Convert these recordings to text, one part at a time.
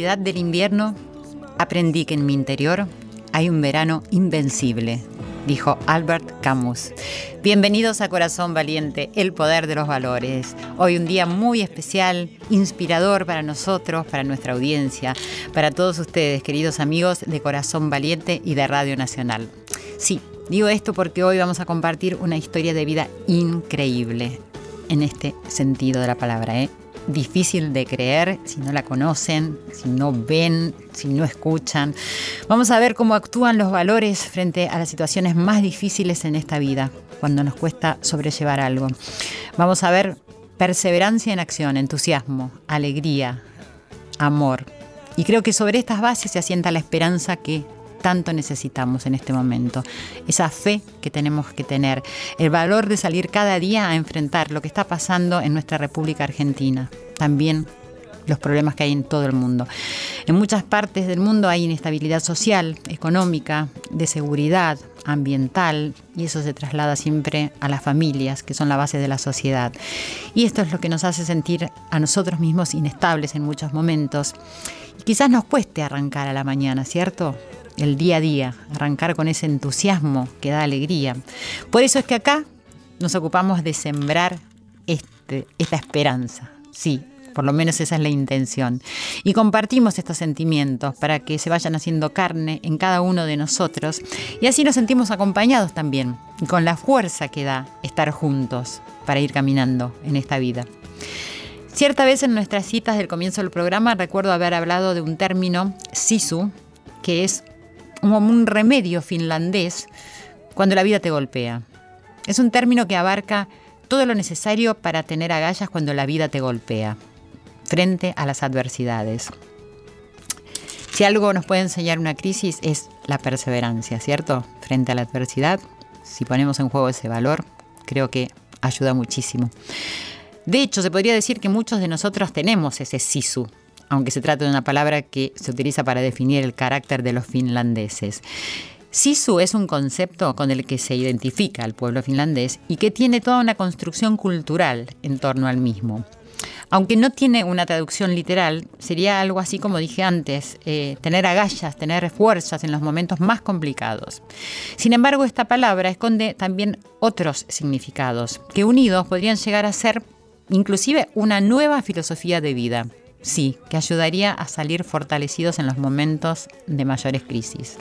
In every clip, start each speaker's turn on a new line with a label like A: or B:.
A: del invierno aprendí que en mi interior hay un verano invencible, dijo Albert Camus. Bienvenidos a Corazón Valiente, el poder de los valores. Hoy un día muy especial, inspirador para nosotros, para nuestra audiencia, para todos ustedes, queridos amigos de Corazón Valiente y de Radio Nacional. Sí, digo esto porque hoy vamos a compartir una historia de vida increíble en este sentido de la palabra, ¿eh? Difícil de creer si no la conocen, si no ven, si no escuchan. Vamos a ver cómo actúan los valores frente a las situaciones más difíciles en esta vida, cuando nos cuesta sobrellevar algo. Vamos a ver perseverancia en acción, entusiasmo, alegría, amor. Y creo que sobre estas bases se asienta la esperanza que tanto necesitamos en este momento. Esa fe que tenemos que tener, el valor de salir cada día a enfrentar lo que está pasando en nuestra República Argentina. También los problemas que hay en todo el mundo. En muchas partes del mundo hay inestabilidad social, económica, de seguridad, ambiental, y eso se traslada siempre a las familias, que son la base de la sociedad. Y esto es lo que nos hace sentir a nosotros mismos inestables en muchos momentos. Y quizás nos cueste arrancar a la mañana, ¿cierto? El día a día, arrancar con ese entusiasmo que da alegría. Por eso es que acá nos ocupamos de sembrar este, esta esperanza. Sí, por lo menos esa es la intención. Y compartimos estos sentimientos para que se vayan haciendo carne en cada uno de nosotros y así nos sentimos acompañados también, con la fuerza que da estar juntos para ir caminando en esta vida. Cierta vez en nuestras citas del comienzo del programa recuerdo haber hablado de un término, sisu, que es como un remedio finlandés cuando la vida te golpea. Es un término que abarca todo lo necesario para tener agallas cuando la vida te golpea, frente a las adversidades. Si algo nos puede enseñar una crisis es la perseverancia, ¿cierto? Frente a la adversidad, si ponemos en juego ese valor, creo que ayuda muchísimo. De hecho, se podría decir que muchos de nosotros tenemos ese sisu, aunque se trata de una palabra que se utiliza para definir el carácter de los finlandeses. Sisu es un concepto con el que se identifica al pueblo finlandés y que tiene toda una construcción cultural en torno al mismo. Aunque no tiene una traducción literal, sería algo así como dije antes, eh, tener agallas, tener fuerzas en los momentos más complicados. Sin embargo, esta palabra esconde también otros significados, que unidos podrían llegar a ser inclusive una nueva filosofía de vida. Sí, que ayudaría a salir fortalecidos en los momentos de mayores crisis.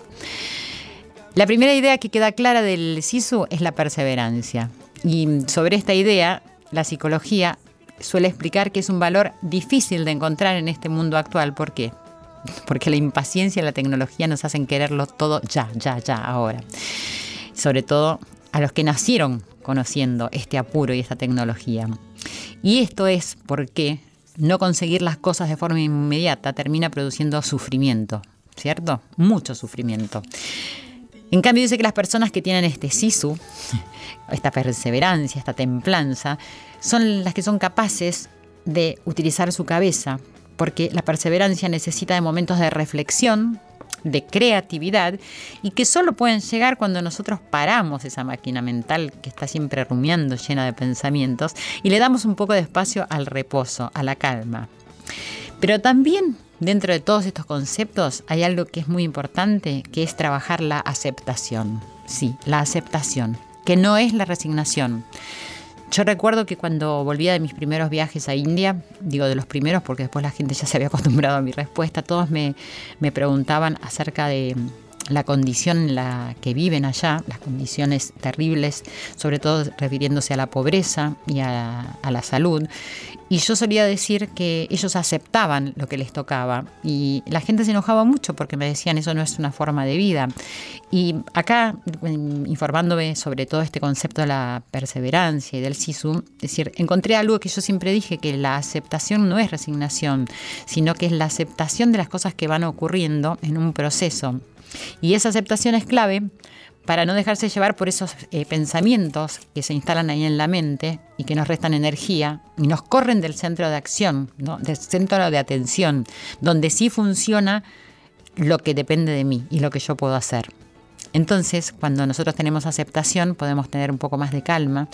A: La primera idea que queda clara del SISU es la perseverancia. Y sobre esta idea, la psicología suele explicar que es un valor difícil de encontrar en este mundo actual. ¿Por qué? Porque la impaciencia y la tecnología nos hacen quererlo todo ya, ya, ya, ahora. Sobre todo a los que nacieron conociendo este apuro y esta tecnología. Y esto es porque no conseguir las cosas de forma inmediata termina produciendo sufrimiento, ¿cierto? Mucho sufrimiento. En cambio, dice que las personas que tienen este sisu, esta perseverancia, esta templanza, son las que son capaces de utilizar su cabeza, porque la perseverancia necesita de momentos de reflexión, de creatividad y que solo pueden llegar cuando nosotros paramos esa máquina mental que está siempre rumiando llena de pensamientos y le damos un poco de espacio al reposo, a la calma. Pero también dentro de todos estos conceptos hay algo que es muy importante, que es trabajar la aceptación. Sí, la aceptación, que no es la resignación. Yo recuerdo que cuando volvía de mis primeros viajes a India, digo de los primeros porque después la gente ya se había acostumbrado a mi respuesta, todos me, me preguntaban acerca de la condición en la que viven allá, las condiciones terribles, sobre todo refiriéndose a la pobreza y a, la salud. Y yo solía decir que ellos aceptaban lo que les tocaba y la gente se enojaba mucho porque me decían eso no es una forma de vida. Y acá, informándome sobre todo este concepto de la perseverancia y del sisu, es decir, encontré algo que yo siempre dije, que la aceptación no es resignación, sino que es la aceptación de las cosas que van ocurriendo en un proceso. Y esa aceptación es clave para no dejarse llevar por esos eh, pensamientos que se instalan ahí en la mente y que nos restan energía y nos corren del centro de acción, del centro de atención, donde sí funciona lo que depende de mí y lo que yo puedo hacer. Entonces, cuando nosotros tenemos aceptación, podemos tener un poco más de calma,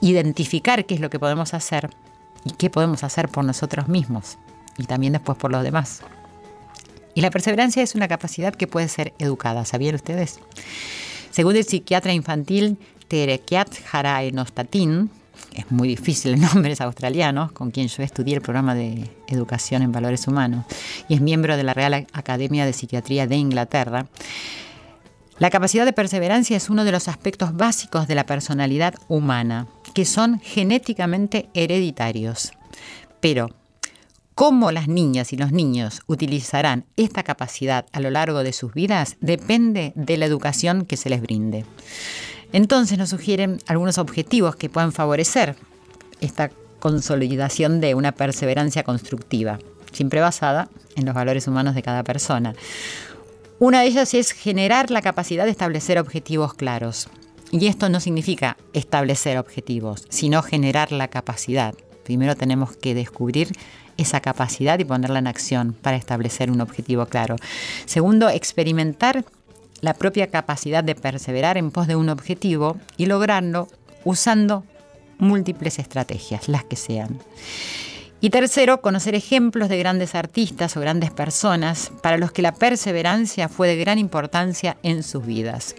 A: identificar qué es lo que podemos hacer y qué podemos hacer por nosotros mismos y también después por los demás. Y la perseverancia es una capacidad que puede ser educada, ¿sabían ustedes? Según el psiquiatra infantil Terekiat Nostatin, es muy difícil el nombre, es australiano, con quien yo estudié el programa de educación en valores humanos y es miembro de la Real Academia de Psiquiatría de Inglaterra. La capacidad de perseverancia es uno de los aspectos básicos de la personalidad humana, que son genéticamente hereditarios. Pero Cómo las niñas y los niños utilizarán esta capacidad a lo largo de sus vidas depende de la educación que se les brinde. Entonces nos sugieren algunos objetivos que puedan favorecer esta consolidación de una perseverancia constructiva, siempre basada en los valores humanos de cada persona. Una de ellas es generar la capacidad de establecer objetivos claros. Y esto no significa establecer objetivos, sino generar la capacidad. Primero tenemos que descubrir esa capacidad y ponerla en acción para establecer un objetivo claro. Segundo, experimentar la propia capacidad de perseverar en pos de un objetivo y lograrlo usando múltiples estrategias, las que sean. Y tercero, conocer ejemplos de grandes artistas o grandes personas para los que la perseverancia fue de gran importancia en sus vidas.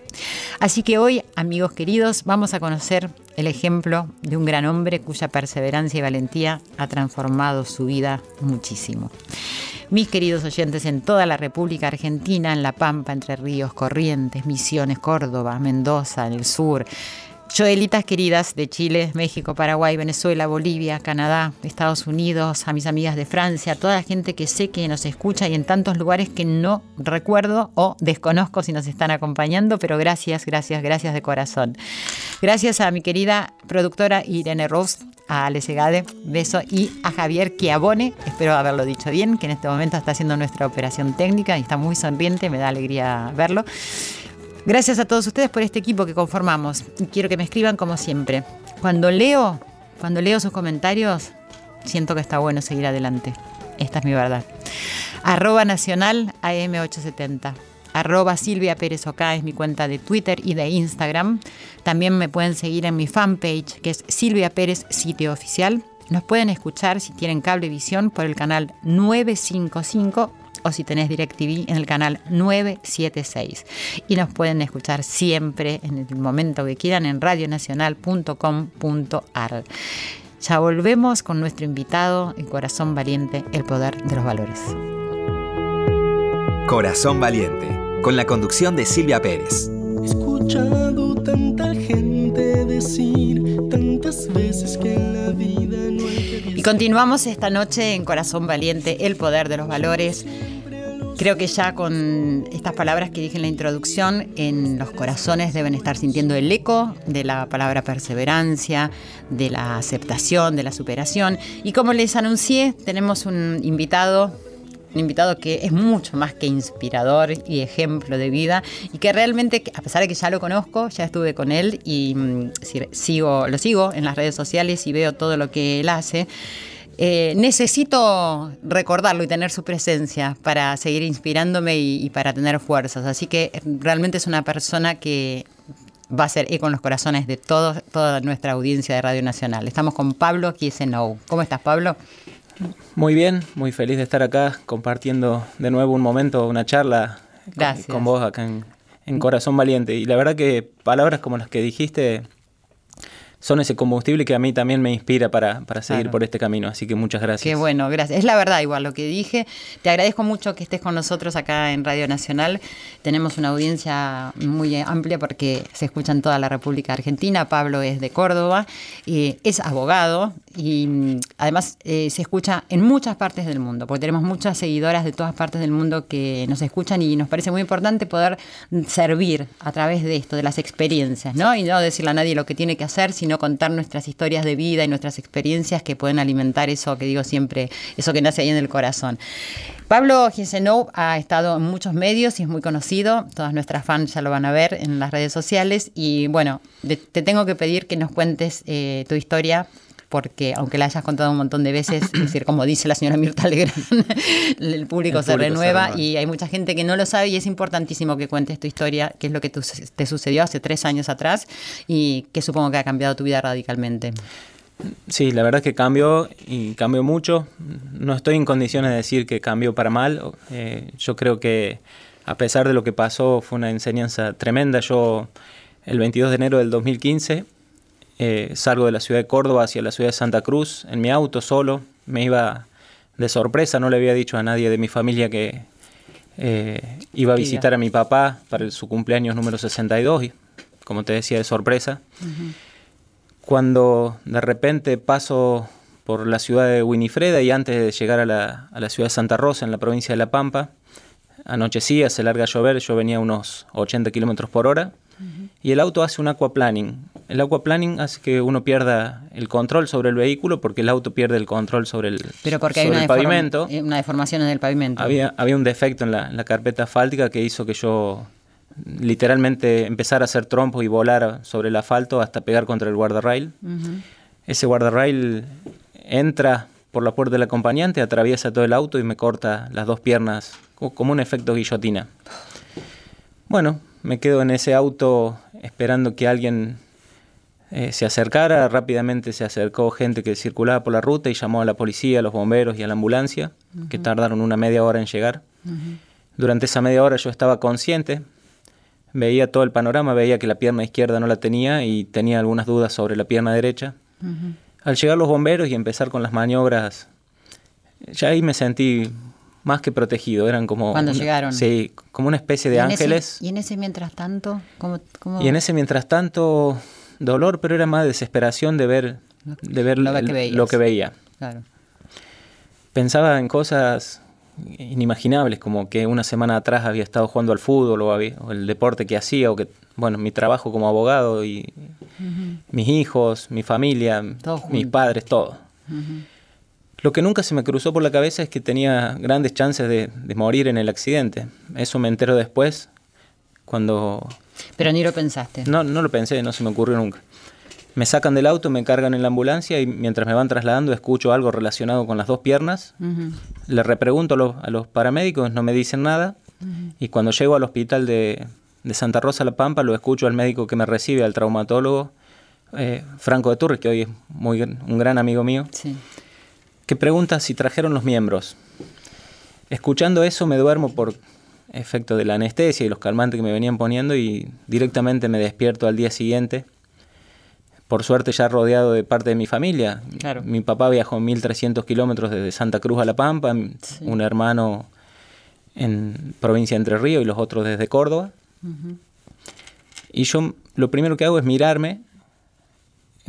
A: Así que hoy, amigos queridos, vamos a conocer el ejemplo de un gran hombre cuya perseverancia y valentía ha transformado su vida muchísimo. Mis queridos oyentes en toda la República Argentina, en La Pampa, Entre Ríos, Corrientes, Misiones, Córdoba, Mendoza, en el sur, Joelitas queridas de Chile, México, Paraguay, Venezuela, Bolivia, Canadá, Estados Unidos, a mis amigas de Francia, a toda la gente que sé que nos escucha y en tantos lugares que no recuerdo o desconozco si nos están acompañando, pero gracias, gracias, gracias de corazón. Gracias a mi querida productora Irene Rose, a Ale Segade, beso, y a Javier Chiabone, espero haberlo dicho bien, que en este momento está haciendo nuestra operación técnica y está muy sonriente, me da alegría verlo. Gracias a todos ustedes por este equipo que conformamos. Y quiero que me escriban como siempre. Cuando leo, cuando leo sus comentarios, siento que está bueno seguir adelante. Esta es mi verdad. Arroba nacional AM870. Arroba Silvia Pérez Oca es mi cuenta de Twitter y de Instagram. También me pueden seguir en mi fanpage que es Silvia Pérez Sitio Oficial. Nos pueden escuchar si tienen cablevisión por el canal 955 o si tenés DirecTV en el canal 976. Y nos pueden escuchar siempre en el momento que quieran en radionacional.com.ar. Ya volvemos con nuestro invitado en Corazón Valiente, el poder de los valores.
B: Corazón Valiente, con la conducción de Silvia Pérez.
C: He escuchado tanta gente decir tantas veces que la vida no
A: Y continuamos esta noche en Corazón Valiente, el poder de los valores. Creo que ya con estas palabras que dije en la introducción, en los corazones deben estar sintiendo el eco de la palabra perseverancia, de la aceptación, de la superación. Y como les anuncié, tenemos un invitado un invitado que es mucho más que inspirador y ejemplo de vida y que realmente, a pesar de que ya lo conozco, ya estuve con él y mm, sigo, lo sigo en las redes sociales y veo todo lo que él hace, eh, necesito recordarlo y tener su presencia para seguir inspirándome y, para tener fuerzas. Así que realmente es una persona que va a ser eco en los corazones de toda nuestra audiencia de Radio Nacional. Estamos con Pablo Kiesenou. ¿Cómo estás, Pablo?
D: Muy bien, muy feliz de estar acá compartiendo de nuevo un momento, una charla con, vos acá en Corazón Valiente. Y la verdad que palabras como las que dijiste son ese combustible que a mí también me inspira para, seguir por este camino. Así que muchas gracias.
A: Qué bueno, gracias. Es la verdad igual lo que dije. Te agradezco mucho que estés con nosotros acá en Radio Nacional. Tenemos una audiencia muy amplia porque se escucha en toda la República Argentina. Pablo es de Córdoba, y es abogado y mm, además eh, se escucha en muchas partes del mundo, porque tenemos muchas seguidoras de todas partes del mundo que nos escuchan y nos parece muy importante poder servir a través de esto, de las experiencias, ¿no? Y no decirle a nadie lo que tiene que hacer, sino contar nuestras historias de vida y nuestras experiencias que pueden alimentar eso que digo siempre, eso que nace ahí en el corazón. Pablo Ginsenov ha estado en muchos medios y es muy conocido, todas nuestras fans ya lo van a ver en las redes sociales y bueno, te tengo que pedir que nos cuentes eh, tu historia porque aunque la hayas contado un montón de veces, es decir, como dice la señora Mirta Legrand, el público, se, renueva y hay mucha gente que no lo sabe y es importantísimo que cuentes tu historia, qué es lo que te sucedió hace tres años atrás y que supongo que ha cambiado tu vida radicalmente.
D: Sí, la verdad es que cambió y cambió mucho. No estoy en condiciones de decir que cambió para mal. Eh, yo creo que a pesar de lo que pasó fue una enseñanza tremenda. Yo el 22 de enero del 2015 eh, salgo de la ciudad de Córdoba hacia la ciudad de Santa Cruz en mi auto solo. Me iba de sorpresa, no le había dicho a nadie de mi familia que eh, iba a visitar a mi papá para su cumpleaños número 62, y, como te decía, de sorpresa. Cuando de repente paso por la ciudad de Winifreda y antes de llegar a la, a la ciudad de Santa Rosa, en la provincia de La Pampa, anochecía, se larga a llover, yo venía a unos 80 kilómetros por hora y el auto hace un aquaplaning. El aquaplaning hace que uno pierda el control sobre el vehículo porque el auto pierde el control sobre el,
A: Pero porque hay una pavimento. Eh, una deformación en el pavimento.
D: Había, había un defecto en la, carpeta asfáltica que hizo que yo literalmente empezara a hacer trompos y volar sobre el asfalto hasta pegar contra el guardarrail. Ese guardarrail entra por la puerta del acompañante, atraviesa todo el auto y me corta las dos piernas como un efecto guillotina. Bueno, me quedo en ese auto esperando que alguien eh, se acercara. Rápidamente se acercó gente que circulaba por la ruta y llamó a la policía, a los bomberos y a la ambulancia, que tardaron una media hora en llegar. Durante esa media hora yo estaba consciente, veía todo el panorama, veía que la pierna izquierda no la tenía y tenía algunas dudas sobre la pierna derecha. Al llegar los bomberos y empezar con las maniobras, ya ahí me sentí más que protegido, eran como...
A: Cuando llegaron.
D: Sí, como una especie de ángeles.
A: ¿Y en ese mientras tanto? ¿cómo,
D: Y en ese mientras tanto, dolor, pero era más desesperación de ver, de ver lo, que veía. Claro. Pensaba en cosas inimaginables, como que una semana atrás había estado jugando al fútbol o, el deporte que hacía, o que, bueno, mi trabajo como abogado y mis hijos, mi familia, mis padres, todo. Lo que nunca se me cruzó por la cabeza es que tenía grandes chances de, morir en el accidente. Eso me entero después, cuando...
A: Pero ni lo pensaste.
D: No, no lo pensé, no se me ocurrió nunca. Me sacan del auto, me cargan en la ambulancia y mientras me van trasladando escucho algo relacionado con las dos piernas. Le repregunto a los, paramédicos, no me dicen nada. Y cuando llego al hospital de, Santa Rosa La Pampa, lo escucho al médico que me recibe, al traumatólogo eh, Franco de Turres, que hoy es muy, un gran amigo mío. Sí que pregunta si trajeron los miembros. Escuchando eso me duermo por efecto de la anestesia y los calmantes que me venían poniendo y directamente me despierto al día siguiente. Por suerte ya rodeado de parte de mi familia. Mi papá viajó 1.300 kilómetros desde Santa Cruz a La Pampa, un hermano en provincia de Entre Ríos y los otros desde Córdoba. Y yo lo primero que hago es mirarme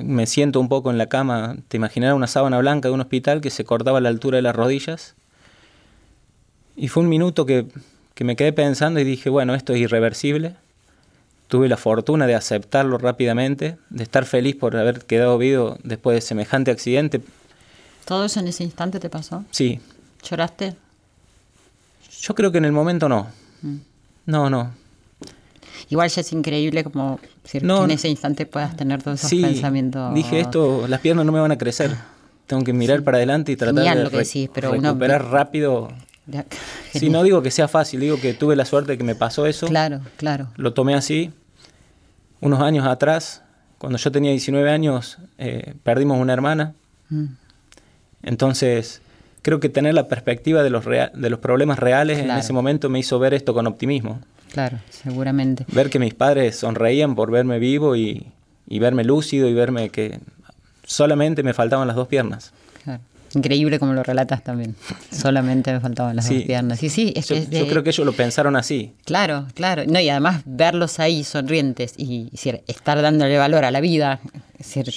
D: me siento un poco en la cama, te imaginarás una sábana blanca de un hospital que se cortaba a la altura de las rodillas. Y fue un minuto que, me quedé pensando y dije, bueno, esto es irreversible. Tuve la fortuna de aceptarlo rápidamente, de estar feliz por haber quedado vivo después de semejante accidente.
A: ¿Todo eso en ese instante te pasó?
D: Sí.
A: ¿Lloraste?
D: Yo creo que en el momento no. Mm. No, no.
A: Igual ya es increíble como que en ese instante puedas tener todos esos pensamientos.
D: Dije esto, las piernas no me van a crecer. Tengo que mirar para adelante y tratar de recuperar rápido. Si no digo que sea fácil, digo que tuve la suerte de que me pasó eso.
A: Claro, claro.
D: Lo tomé así. Unos años atrás, cuando yo tenía 19 años, eh, perdimos una hermana. Mm. Entonces, creo que tener la perspectiva de los, de los problemas reales en ese momento me hizo ver esto con optimismo.
A: Claro, seguramente.
D: Ver que mis padres sonreían por verme vivo y, y verme lúcido y verme que solamente me faltaban las dos piernas.
A: Claro. Increíble como lo relatas también. Solamente me faltaban las
D: Sí.
A: dos piernas. Sí, sí, es
D: Yo, creo que ellos lo pensaron así.
A: Claro, claro. No, y además verlos ahí sonrientes y es decir, estar dándole valor a la vida. Decir,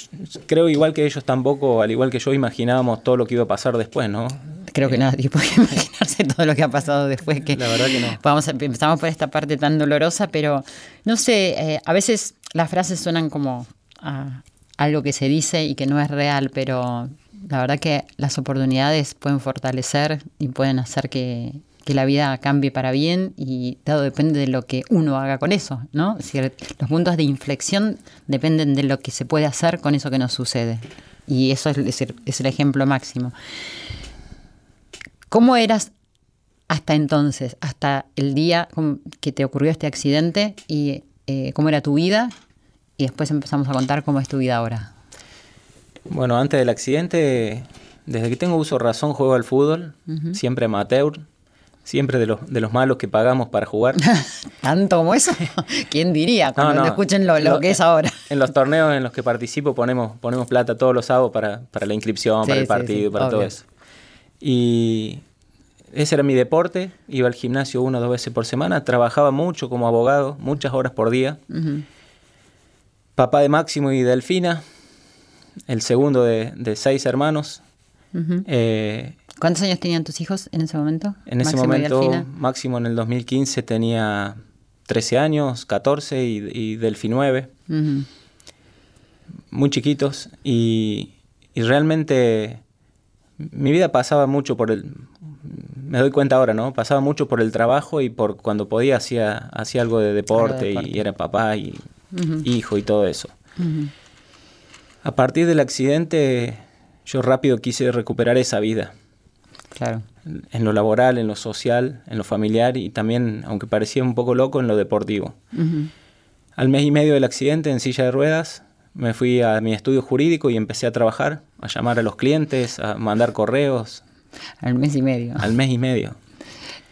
D: Creo igual que ellos tampoco, al igual que yo, imaginábamos todo lo que iba a pasar después, ¿no?
A: creo que nadie puede imaginarse todo lo que ha pasado después que
D: La verdad que no.
A: Vamos a, empezamos por esta parte tan dolorosa, pero no sé, eh, a veces las frases suenan como a algo que se dice y que no es real, pero la verdad que las oportunidades pueden fortalecer y pueden hacer que, la vida cambie para bien y todo depende de lo que uno haga con eso, ¿no? Los puntos de inflexión dependen de lo que se puede hacer con eso que nos sucede. Y eso es, el ejemplo máximo. ¿Cómo eras hasta entonces, hasta el día que te ocurrió este accidente y eh, cómo era tu vida? Y después empezamos a contar cómo es tu vida ahora.
D: Bueno, antes del accidente, desde que tengo uso de razón, juego al fútbol, siempre amateur, siempre de los, de los malos que pagamos para jugar.
A: ¿Tanto como eso? ¿Quién diría? Cuando no, escuchen lo, lo
D: Lo-
A: que es ahora.
D: En los torneos en los que participo ponemos, ponemos plata todos los sábados para, para la inscripción,
A: Sí,
D: para el partido,
A: sí,
D: para todo eso. Y ese era mi deporte, iba al gimnasio una o dos veces por semana, trabajaba mucho como abogado, muchas horas por día. Papá de Máximo y Delfina, el segundo de, de seis hermanos. Eh,
A: ¿Cuántos años tenían tus hijos en ese momento?
D: en ese
A: Máximo
D: momento? Máximo en el 2015 tenía 13 años, 14 y, y Delfi 9.
A: Ujú.
D: muy chiquitos y, y realmente mi vida pasaba mucho por el me doy cuenta ahora no pasaba mucho por el trabajo y por cuando podía hacía hacía algo de deporte,
A: deporte.
D: y era papá y hijo y todo eso. A partir del accidente yo rápido quise recuperar esa vida
A: Claro.
D: en lo laboral en lo social en lo familiar y también aunque parecía un poco loco en lo deportivo. Al mes y medio del accidente en silla de ruedas, me fui a mi estudio jurídico y empecé a trabajar, a llamar a los clientes, a mandar correos,
A: Al mes y medio.
D: al mes y medio.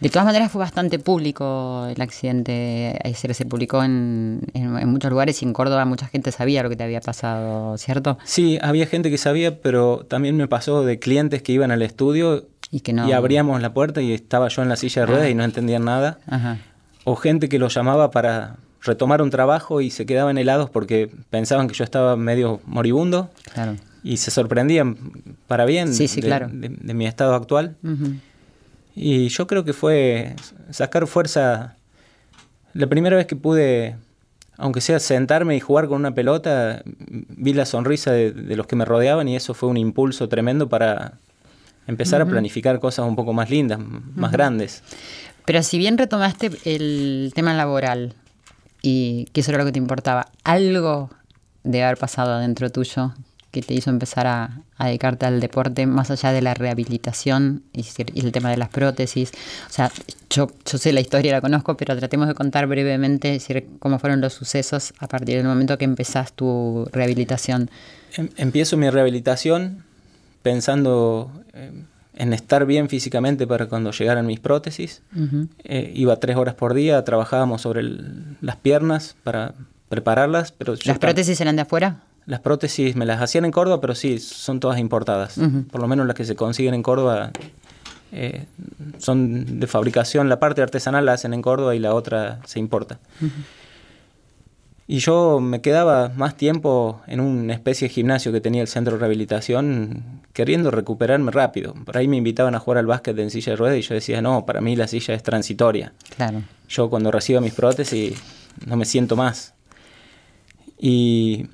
A: De todas maneras fue bastante público el accidente, decir, se publicó en, en- en muchos lugares y en Córdoba mucha gente sabía lo que te había pasado, ¿cierto?
D: Sí, había gente que sabía, pero también me pasó de clientes que iban al estudio
A: Y que no.
D: y abríamos la puerta y estaba yo en la silla de ruedas y no entendían nada.
A: Ajá.
D: O gente que lo llamaba para retomar un trabajo y se quedaban helados porque pensaban que yo estaba medio moribundo
A: Claro.
D: y se sorprendían para bien
A: Sí, sí,
D: de-
A: claro.
D: de- de mi estado actual.
A: Ujú.
D: Y yo creo que fue sacar fuerza. La primera vez que pude, aunque sea sentarme y jugar con una pelota, vi la sonrisa de, de los que me rodeaban y eso fue un impulso tremendo para empezar a planificar cosas un poco más lindas, más grandes.
A: Pero si bien retomaste el tema laboral y que eso era lo que te importaba, algo debe haber pasado adentro tuyo que te hizo empezar a, a dedicarte al deporte más allá de la rehabilitación y, y el tema de las prótesis. O sea, yo, yo sé la historia, la conozco, pero tratemos de contar brevemente es decir, cómo fueron los sucesos a partir del momento que empezás tu rehabilitación.
D: Em- Empiezo mi rehabilitación pensando eh, en estar bien físicamente para cuando llegaran mis prótesis.
A: Ujú.
D: Eh, iba tres horas por día, trabajábamos sobre el- las piernas para prepararlas, pero
A: ¿Las prótesis eran de afuera?
D: Las prótesis me las hacían en Córdoba, pero sí, son todas importadas. Por lo menos las que se consiguen en Córdoba eh, son de fabricación. La parte artesanal la hacen en Córdoba y la otra se importa. Y yo me quedaba más tiempo en una especie de gimnasio que tenía el centro de rehabilitación, queriendo recuperarme rápido. Por ahí me invitaban a jugar al básquet en silla de ruedas y yo decía, no, para mí la silla es transitoria.
A: Claro.
D: Yo cuando reciba mis prótesis no me siento más. Y,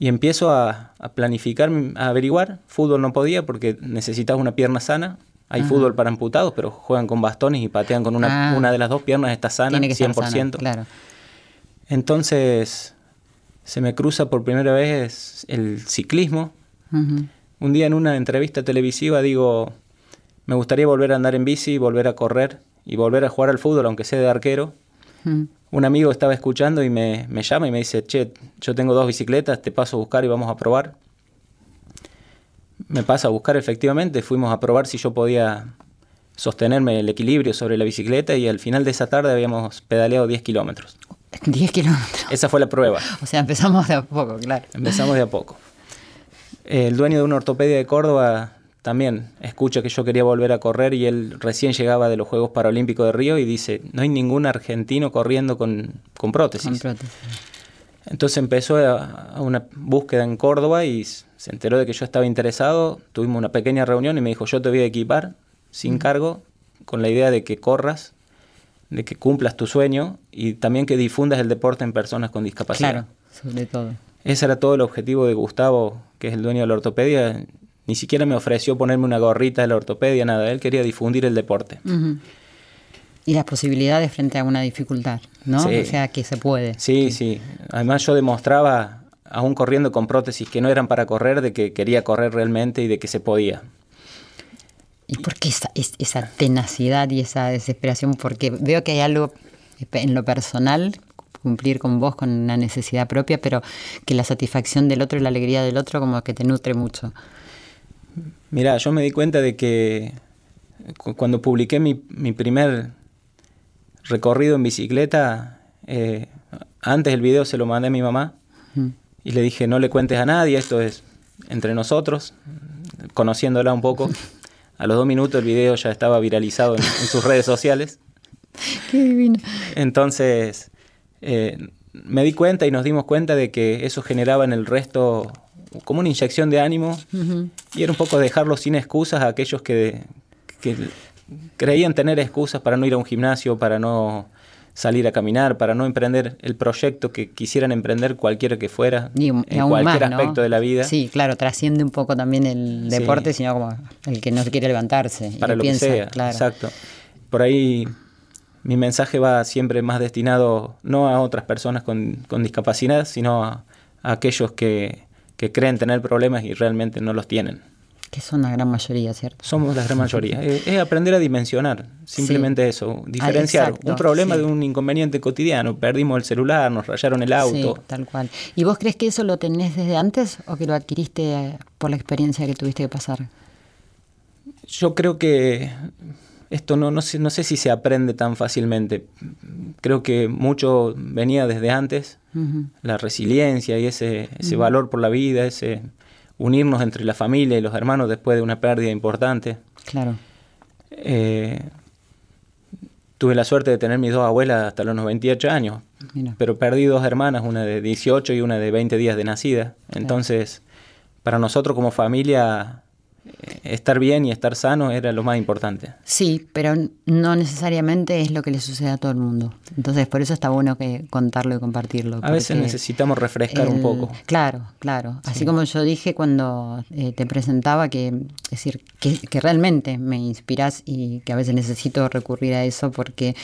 D: y empiezo a, a planificar, a averiguar. Fútbol no podía porque necesitaba una pierna sana. Hay
A: Ajá.
D: fútbol para amputados, pero juegan con bastones y patean con una,
A: Ah.
D: una de las dos piernas, está sana,
A: Tiene que
D: 100%.
A: estar sana, claro.
D: Entonces se me cruza por primera vez el ciclismo. Un día en una entrevista televisiva digo, me gustaría volver a andar en bici, volver a correr y volver a jugar al fútbol, aunque sea de arquero. Un amigo estaba escuchando y me, me llama y me dice, che, yo tengo dos bicicletas, te paso a buscar y vamos a probar. Me pasa a buscar efectivamente, fuimos a probar si yo podía sostenerme el equilibrio sobre la bicicleta y al final de esa tarde habíamos pedaleado 10 kilómetros.
A: 10 kilómetros.
D: Esa fue la prueba.
A: O sea, empezamos de a poco, claro.
D: Empezamos de a poco. El dueño de una ortopedia de Córdoba también escucha que yo quería volver a correr y él recién llegaba de los Juegos Paralímpicos de Río y dice, no hay ningún argentino corriendo con, con prótesis.
A: Con prótesis.
D: Entonces empezó a, a una búsqueda en Córdoba y se enteró de que yo estaba interesado, tuvimos una pequeña reunión y me dijo, yo te voy a equipar sin cargo, con la idea de que corras, de que cumplas tu sueño y también que difundas el deporte en personas con discapacidad.
A: Claro, sobre todo.
D: Ese era todo el objetivo de Gustavo, que es el dueño de la ortopedia. Ni siquiera me ofreció ponerme una gorrita de la ortopedia, nada. Él quería difundir el deporte.
A: Y las posibilidades frente a una dificultad, ¿no?
D: Sí.
A: O sea, que se puede.
D: Sí, sí. Además yo demostraba, aún corriendo con prótesis que no eran para correr, de que quería correr realmente y de que se podía.
A: ¿Y por qué esa, es- esa tenacidad y esa desesperación? Porque veo que hay algo en lo personal, cumplir con vos, con una necesidad propia, pero que la satisfacción del otro y la alegría del otro como que te nutre mucho.
D: Mira, yo me di cuenta de que cu- cuando publiqué mi, mi primer recorrido en bicicleta, eh, antes el video se lo mandé a mi mamá
A: Mm.
D: y le dije, no le cuentes a nadie, esto es entre nosotros, conociéndola un poco. A los dos minutos el video ya estaba viralizado en, en sus redes sociales.
A: Qué divino.
D: Entonces, eh, me di cuenta y nos dimos cuenta de que eso generaba en el resto como una inyección de ánimo y era un poco dejarlo sin excusas a aquellos que, que creían tener excusas para no ir a un gimnasio, para no salir a caminar, para no emprender el proyecto que quisieran emprender cualquiera que fuera,
A: Y,
D: en cualquier
A: más, ¿no?
D: aspecto de la vida.
A: Sí, claro, trasciende un poco también el
D: Sí.
A: deporte, sino como el que no quiere levantarse.
D: para
A: y
D: lo
A: piensa,
D: que sea.
A: claro.
D: Exacto. Por ahí mi mensaje va siempre más destinado no a otras personas con, con discapacidad, sino a, a aquellos que, que creen tener problemas y realmente no los tienen.
A: Que son la gran mayoría, ¿cierto?
D: Somos la gran mayoría. Es, es aprender a dimensionar, simplemente eso, diferenciar
A: Ah, exacto,
D: un problema
A: sí.
D: de un inconveniente cotidiano. Perdimos el celular, nos rayaron el auto.
A: Sí, tal cual. ¿Y vos crees que eso lo tenés desde antes o que lo adquiriste por la experiencia que tuviste que pasar?
D: Yo creo que esto no, no, sé, no sé si se aprende tan fácilmente. Creo que mucho venía desde antes, la resiliencia y ese, ese valor por la vida, ese unirnos entre la familia y los hermanos después de una pérdida importante.
A: Claro.
D: Eh, tuve la suerte de tener mis dos abuelas hasta los 98 años,
A: Mira.
D: pero perdí dos hermanas, una de 18 y una de 20 días de nacida. Entonces, para nosotros como familia, estar bien y estar sano era lo más importante.
A: Sí, pero no necesariamente es lo que le sucede a todo el mundo. Entonces, por eso está bueno que contarlo y compartirlo.
D: A veces necesitamos refrescar un
A: el-
D: poco.
A: Claro, claro. Así como yo dije cuando eh, te presentaba que, es decir, que, que realmente me inspiras y que a veces necesito recurrir a eso porque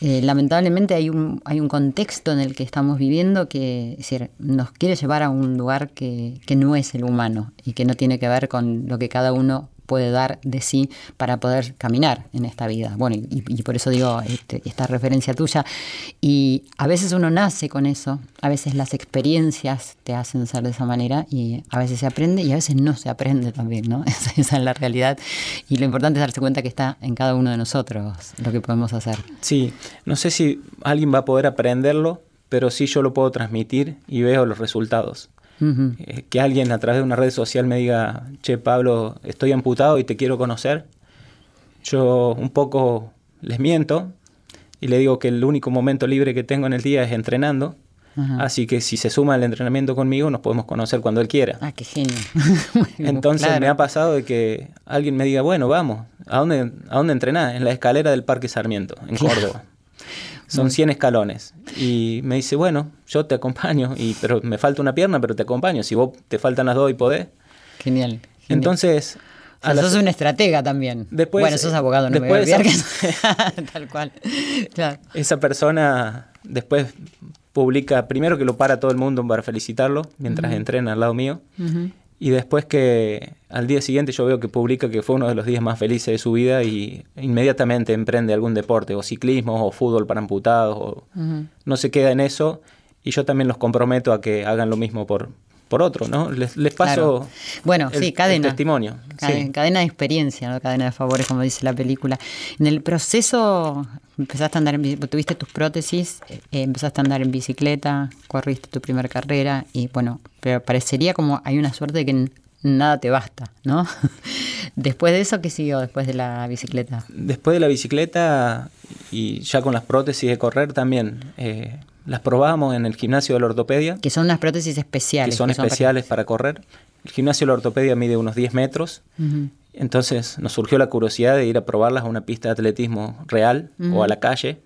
A: eh, lamentablemente hay un, hay un contexto en el que estamos viviendo que es decir, nos quiere llevar a un lugar que, que no es el humano y que no tiene que ver con lo que cada uno puede dar de sí para poder caminar en esta vida. Bueno, y, y por eso digo este, esta referencia tuya. Y a veces uno nace con eso, a veces las experiencias te hacen ser de esa manera y a veces se aprende y a veces no se aprende también, ¿no? Esa, esa es la realidad. Y lo importante es darse cuenta que está en cada uno de nosotros lo que podemos hacer.
D: Sí, no sé si alguien va a poder aprenderlo, pero sí yo lo puedo transmitir y veo los resultados. Eh, que alguien a través de una red social me diga, che Pablo, estoy amputado y te quiero conocer, yo un poco les miento y le digo que el único momento libre que tengo en el día es entrenando, así que si se suma al entrenamiento conmigo nos podemos conocer cuando él quiera.
A: Ah, qué genio.
D: Entonces
A: Claro.
D: me ha pasado de que alguien me diga, bueno, vamos, ¿a dónde, a dónde entrenás? En la escalera del Parque Sarmiento, en. Córdoba. Son 100 escalones. Y me dice, bueno, yo te acompaño, y, pero me falta una pierna, pero te acompaño. Si vos te faltan las dos y podés.
A: Genial. genial.
D: Entonces,
A: O sea, sos un estratega también.
D: Después-
A: bueno, sos abogado, no me voy a olvidar que Tal cual. Claro.
D: esa persona después publica, primero que lo para todo el mundo para felicitarlo, mientras entrena al lado mío.
A: Ujú.
D: Y después que al día siguiente yo veo que publica que fue uno de los días más felices de su vida y inmediatamente emprende algún deporte, o ciclismo, o fútbol para amputados, o no se queda en eso. Y yo también los comprometo a que hagan lo mismo por, por otro, ¿no? Les, les paso
A: Claro. Bueno,
D: el-
A: sí, cadena.
D: el testimonio. Sí.
A: Cadena de experiencia, no cadena de favores, como dice la película. En el proceso empezaste a andar en tuviste tus prótesis, eh, empezaste a andar en bicicleta, corriste tu primera carrera y bueno, pero parecería como hay una suerte de que nada te basta, ¿no? después de eso, ¿qué siguió después de la bicicleta?
D: Después de la bicicleta y ya con las prótesis de correr también, eh, las probamos en el gimnasio de la ortopedia,
A: Que son unas prótesis especiales.
D: que son especiales para correr. El gimnasio de la ortopedia mide unos 10 metros, entonces nos surgió la curiosidad de ir a probarlas a una pista de atletismo real o a la calle.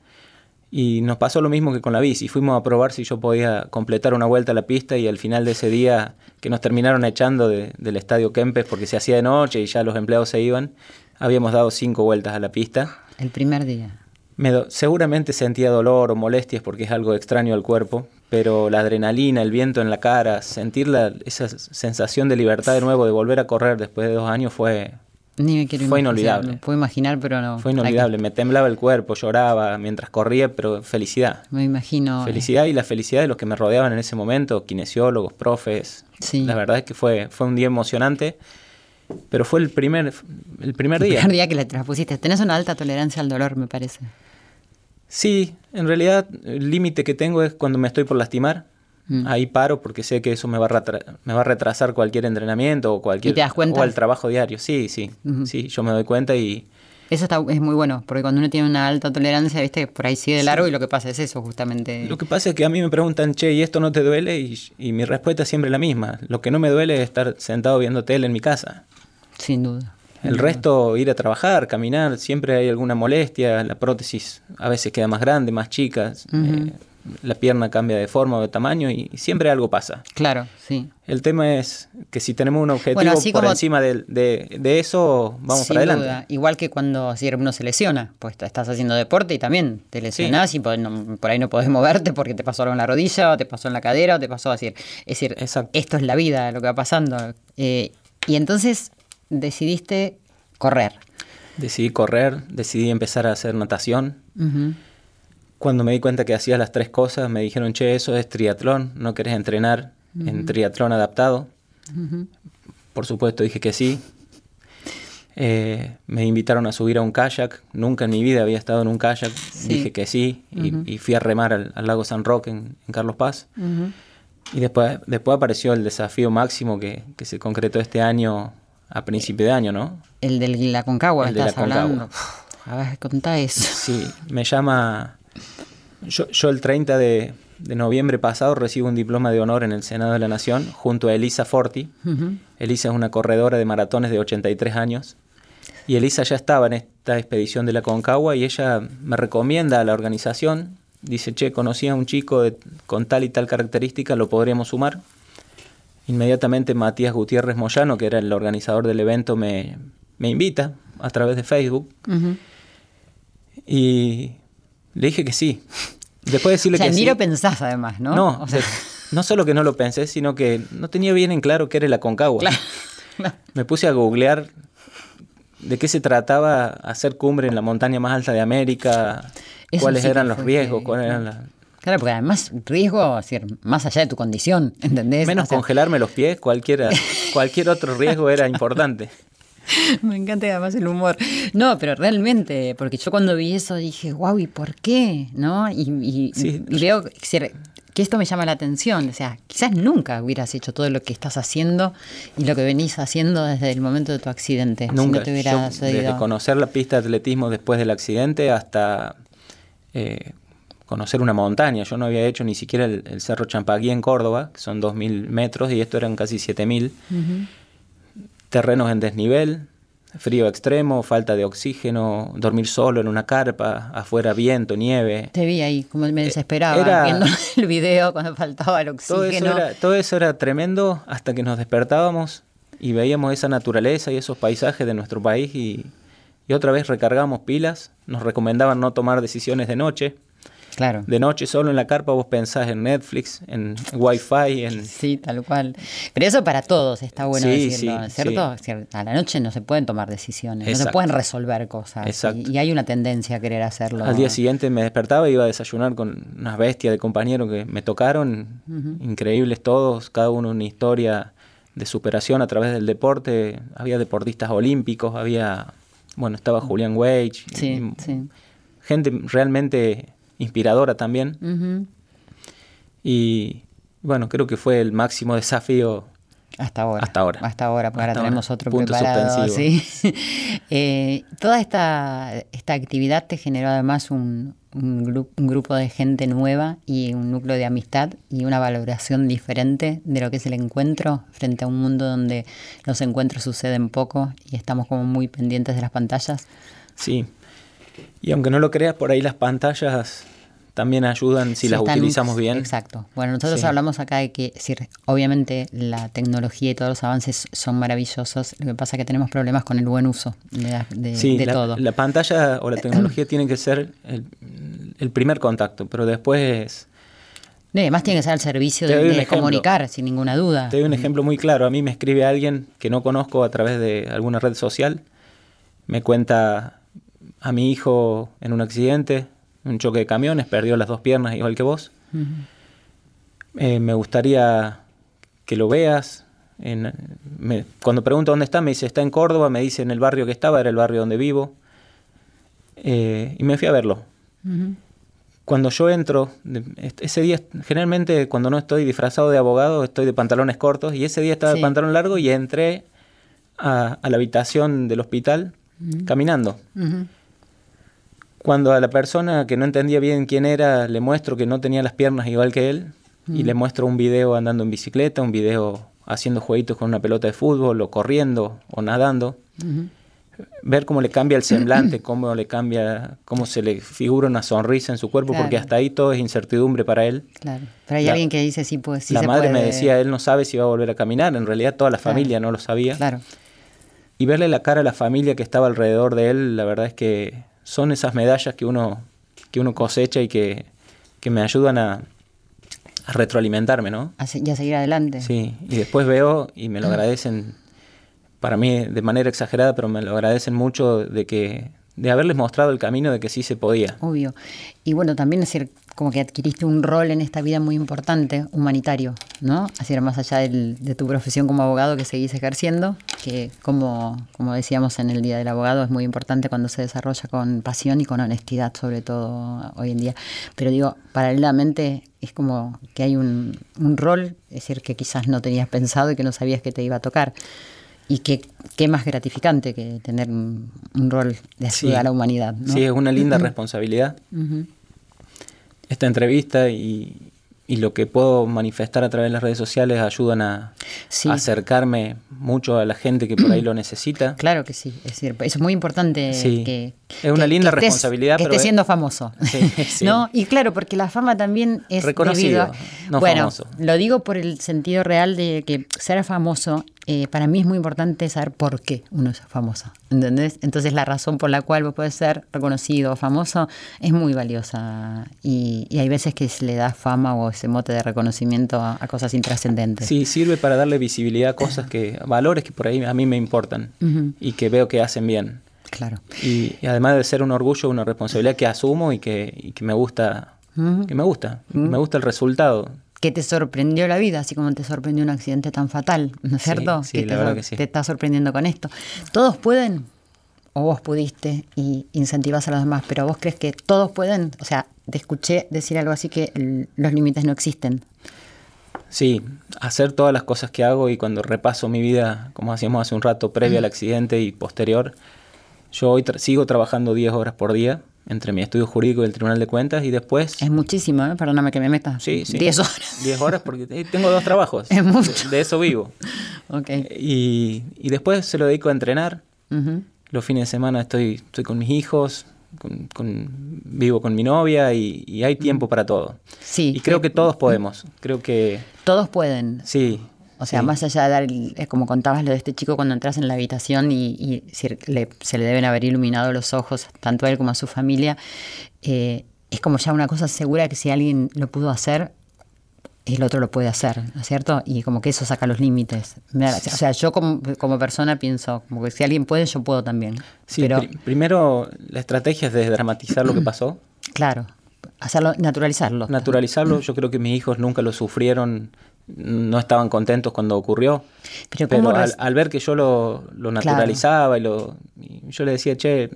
D: Y nos pasó lo mismo que con la bici. Fuimos a probar si yo podía completar una vuelta a la pista y al final de ese día que nos terminaron echando de- del estadio Kempes porque se hacía de noche y ya los empleados se iban, habíamos dado cinco vueltas a la pista.
A: El primer día.
D: Me do- seguramente sentía dolor o molestias porque es algo extraño al cuerpo, pero la adrenalina, el viento en la cara, sentir la- esa sensación de libertad de nuevo, de volver a correr después de dos años fue,
A: Ni me quiero
D: Fue inolvidable.
A: Me puedo imaginar, pero no.
D: fue inolvidable. Me temblaba el cuerpo, lloraba mientras corría, pero felicidad.
A: Me imagino. eh,
D: Felicidad y la felicidad de los que me rodeaban en ese momento, kinesiólogos, profes.
A: Sí.
D: La verdad es que fue, fue un día emocionante, pero fue el primer, el primer
A: El
D: día.
A: primer día que la transpusiste. Tenés una alta tolerancia al dolor, me parece.
D: Sí, en realidad el límite que tengo es cuando me estoy por lastimar.
A: Mm.
D: Ahí paro porque sé que eso me va, a me va a retrasar cualquier entrenamiento o cualquier
A: ¿Y te das cuenta?
D: o el trabajo diario. Sí, sí, sí, yo me doy cuenta y
A: Eso está, es muy bueno, porque cuando uno tiene una alta tolerancia, viste, por ahí sigue de largo y lo que pasa es eso, justamente.
D: lo que pasa es que a mí me preguntan, che, ¿y esto no te duele? Y, y mi respuesta es siempre la misma. Lo que no me duele es estar sentado viendo tele en mi casa.
A: Sin duda.
D: El resto, ir a trabajar, caminar, siempre hay alguna molestia, la prótesis a veces queda más grande, más chica, eh, la pierna cambia de forma o de tamaño y siempre algo pasa.
A: Claro, sí.
D: El tema es que si tenemos un objetivo
A: Bueno,
D: por
A: como-
D: encima de, de- de eso, vamos
A: Sin
D: para adelante.
A: duda. Igual que cuando si uno se lesiona, pues estás haciendo deporte y también te lesionás y por, no- por ahí no podés moverte porque te pasó algo en la rodilla o te pasó en la cadera o te pasó así. Es decir,
D: Exacto.
A: esto es la vida, lo que va pasando. Eh, y entonces decidiste correr.
D: Decidí correr, decidí empezar a hacer natación. Cuando me di cuenta que hacía las tres cosas, me dijeron, che, eso es triatlón, ¿no querés entrenar en triatlón adaptado? Por supuesto, dije que sí. Eh, me invitaron a subir a un kayak, nunca en mi vida había estado en un kayak,
A: Sí.
D: dije que sí, y, y fui a remar al, al lago San Roque en, en Carlos Paz. Y después, después apareció el desafío máximo que, que se concretó este año, a principio de año, ¿no?
A: El de la Concagua,
D: El de la
A: estás hablando.
D: Aconcagua.
A: A ver, contá eso.
D: Sí, me llama. Yo, yo el 30 de, de noviembre pasado recibo un diploma de honor en el Senado de la Nación junto a Elisa Forti. Elisa es una corredora de maratones de 83 años. Y Elisa ya estaba en esta expedición de la Concagua y ella me recomienda a la organización. Dice, che, conocí a un chico de- con tal y tal característica, lo podríamos sumar. Inmediatamente Matías Gutiérrez Moyano, que era el organizador del evento, me, me invita a través de Facebook. Y le dije que sí. Después de decirle
A: O sea,
D: que
A: ni
D: sí.
A: lo pensás además, ¿no?
D: No,
A: O sea,
D: no solo que no lo pensé, sino que no tenía bien en claro qué era la Concagua.
A: claro.
D: Me puse a googlear de qué se trataba hacer cumbre en la montaña más alta de América,
A: Eso
D: cuáles
A: sí
D: eran los riesgos, cuáles eran las...
A: Claro, porque además riesgo, es decir, más allá de tu condición, ¿entendés?
D: Menos
A: O sea,
D: congelarme los pies, cualquiera, cualquier otro riesgo era importante.
A: Me encanta además el humor. No, pero realmente, porque yo cuando vi eso dije, wow, ¿y por qué? ¿No? Y, y-
D: Sí.
A: y veo que esto me llama la atención. O sea, quizás nunca hubieras hecho todo lo que estás haciendo y lo que venís haciendo desde el momento de tu accidente. Si
D: Nunca.
A: no te hubiera
D: Yo, desde conocer la pista de atletismo después del accidente hasta eh, conocer una montaña. Yo no había hecho ni siquiera el, el Cerro Champaguí en Córdoba, que son 2.000 metros, y esto eran casi 7.000. Terrenos en desnivel, frío extremo, falta de oxígeno, dormir solo en una carpa, afuera viento, nieve.
A: Te vi ahí, como me desesperaba,
D: era-
A: viendo el video cuando faltaba el
D: Todo eso,
A: oxígeno.
D: era, todo eso era tremendo hasta que nos despertábamos y veíamos esa naturaleza y esos paisajes de nuestro país y, y otra vez recargamos pilas. Nos recomendaban no tomar decisiones de noche.
A: Claro.
D: De noche solo en la carpa vos pensás en Netflix, en Wi-Fi, en...
A: Sí, tal cual. Pero eso para todos está bueno
D: Sí,
A: decirlo,
D: sí,
A: ¿cierto? A la noche no se pueden tomar decisiones, no se pueden resolver cosas.
D: Exacto.
A: Y, y hay una tendencia a querer hacerlo.
D: Al día siguiente me despertaba y iba a desayunar con unas bestias de compañeros que me tocaron, increíbles todos, cada uno una historia de superación a través del deporte. Había deportistas olímpicos, había, bueno, estaba Julián Wage,
A: Sí,
D: y
A: sí.
D: gente realmente inspiradora también. Y bueno, creo que fue el máximo desafío.
A: Hasta ahora.
D: Hasta ahora.
A: Hasta ahora, porque ahora tenemos otro
D: Punto
A: preparado.
D: suspensivo.
A: ¿sí? Eh, toda esta, esta actividad te generó además un, un, gru- un grupo de gente nueva y un núcleo de amistad y una valoración diferente de lo que es el encuentro frente a un mundo donde los encuentros suceden poco y estamos como muy pendientes de las pantallas.
D: Sí. Y aunque no lo creas, por ahí las pantallas también ayudan si
A: Sí,
D: las
A: están-
D: utilizamos bien.
A: Exacto. Bueno, nosotros
D: Sí.
A: hablamos acá de que, decir, obviamente la tecnología y todos los avances son maravillosos. Lo que pasa es que tenemos problemas con el buen uso de, de-
D: Sí,
A: de
D: la,
A: todo.
D: la pantalla o la tecnología tiene que ser el, el primer contacto, pero después
A: además tiene que ser al servicio de, comunicar, sin ninguna duda.
D: te doy un ejemplo muy claro. A mí me escribe alguien que no conozco a través de alguna red social, me cuenta a mi hijo en un accidente, un choque de camiones, perdió las dos piernas igual que vos. Eh, me gustaría que lo veas. En- me- cuando pregunto dónde está, me dice, está en Córdoba, me dice en el barrio que estaba, era el barrio donde vivo. Eh, y me fui a verlo. Cuando yo entro, de- est- ese día, generalmente cuando no estoy disfrazado de abogado, estoy de pantalones cortos, y ese día estaba
A: Sí.
D: de pantalón largo y entré a, a la habitación del hospital caminando. Cuando a la persona que no entendía bien quién era, le muestro que no tenía las piernas igual que él, y le muestro un video andando en bicicleta, un video haciendo jueguitos con una pelota de fútbol, o corriendo, o nadando, ver cómo le cambia el semblante, cómo le cambia, cómo se le figura una sonrisa en su cuerpo, porque hasta ahí todo es incertidumbre para él.
A: Claro. Pero hay
D: La-
A: alguien que dice sí, pues sí
D: la
A: se
D: madre me decía, él no sabe si va a volver a caminar, en realidad toda la
A: Claro.
D: familia no lo sabía.
A: Claro.
D: Y verle la cara a la familia que estaba alrededor de él, la verdad es que son esas medallas que uno, que uno cosecha y que, que me ayudan a, a retroalimentarme, ¿no?
A: A se- y a seguir adelante.
D: Sí, y después veo y me lo agradecen, para mí de manera exagerada, pero me lo agradecen mucho de que de haberles mostrado el camino de que sí se podía.
A: Obvio. Y bueno, también es decir, como que adquiriste un rol en esta vida muy importante, humanitario, ¿no? Así más allá del- de tu profesión como abogado que seguís ejerciendo, que como, como decíamos en el Día del Abogado, es muy importante cuando se desarrolla con pasión y con honestidad, sobre todo hoy en día. Pero digo, paralelamente es como que hay un, un rol, es decir, que quizás no tenías pensado y que no sabías que te iba a tocar. Y que qué más gratificante que tener un, un rol de ayuda
D: Sí.
A: a la humanidad. ¿no?
D: Sí, es una linda responsabilidad.
A: Ujú.
D: Esta entrevista y, y lo que puedo manifestar a través de las redes sociales ayudan a,
A: Sí.
D: a acercarme mucho a la gente que por ahí lo necesita.
A: Claro que sí, es decir, eso es muy importante
D: Sí.
A: que
D: Es una
A: que-
D: linda
A: que estés-
D: responsabilidad,
A: que
D: pero
A: estés
D: es-
A: siendo famoso,
D: sí.
A: ¿no? Y claro, porque la fama también es
D: Reconocido,
A: debido a-
D: no
A: bueno,
D: famoso.
A: lo digo por el sentido real de que ser famoso eh, para mí es muy importante saber por qué uno es famoso, ¿entendés? Entonces la razón por la cual vos ser reconocido o famoso es muy valiosa y, y hay veces que se le da fama o ese mote de reconocimiento a, a cosas intrascendentes.
D: Sí, sirve para darle visibilidad a cosas que, valores que por ahí a mí me importan y que veo que hacen bien.
A: Claro.
D: Y, y además de ser un orgullo, una responsabilidad que asumo y que, y que me gusta, que me gusta, me gusta el resultado.
A: Que te sorprendió la vida, así como te sorprendió un accidente tan fatal, ¿no es
D: Sí,
A: cierto?
D: sí,
A: que
D: la
A: te,
D: verdad que sí.
A: te está sorprendiendo con esto. ¿Todos pueden? O vos pudiste y incentivas a los demás, pero vos crees que todos pueden? O sea, te escuché decir algo así que los límites no existen.
D: Sí, hacer todas las cosas que hago y cuando repaso mi vida, como hacíamos hace un rato, previo al accidente y posterior, yo hoy tra- sigo trabajando 10 horas por día entre mi estudio jurídico y el Tribunal de Cuentas y después...
A: Es muchísimo, ¿eh? perdóname que me meta.
D: Sí, sí.
A: 10 horas.
D: 10 horas porque eh, tengo dos trabajos.
A: Es mucho.
D: De, de eso vivo.
A: ok.
D: Y, y después se lo dedico a entrenar. Los fines de semana estoy, estoy con mis hijos, con, con- vivo con mi novia y, y hay tiempo para todo.
A: Sí.
D: Y creo que todos podemos. Creo que
A: Todos pueden.
D: sí.
A: O sea,
D: sí.
A: más allá de dar, el- es como contabas lo de este chico cuando entras en la habitación y, y si le- se le deben haber iluminado los ojos, tanto a él como a su familia, eh, es como ya una cosa segura que si alguien lo pudo hacer, el otro lo puede hacer, ¿no es cierto? Y como que eso saca los límites. O sea, yo como, como persona pienso, como que si alguien puede, yo puedo también.
D: Sí,
A: Pero,
D: pri- primero la estrategia es desdramatizar lo que pasó,
A: claro, hacerlo, naturalizarlo.
D: naturalizarlo. Yo creo que mis hijos nunca lo sufrieron, no estaban contentos cuando ocurrió.
A: Pero
D: Pero,
A: ¿cómo
D: al, ver que yo lo, lo naturalizaba y, lo, yo le decía, che,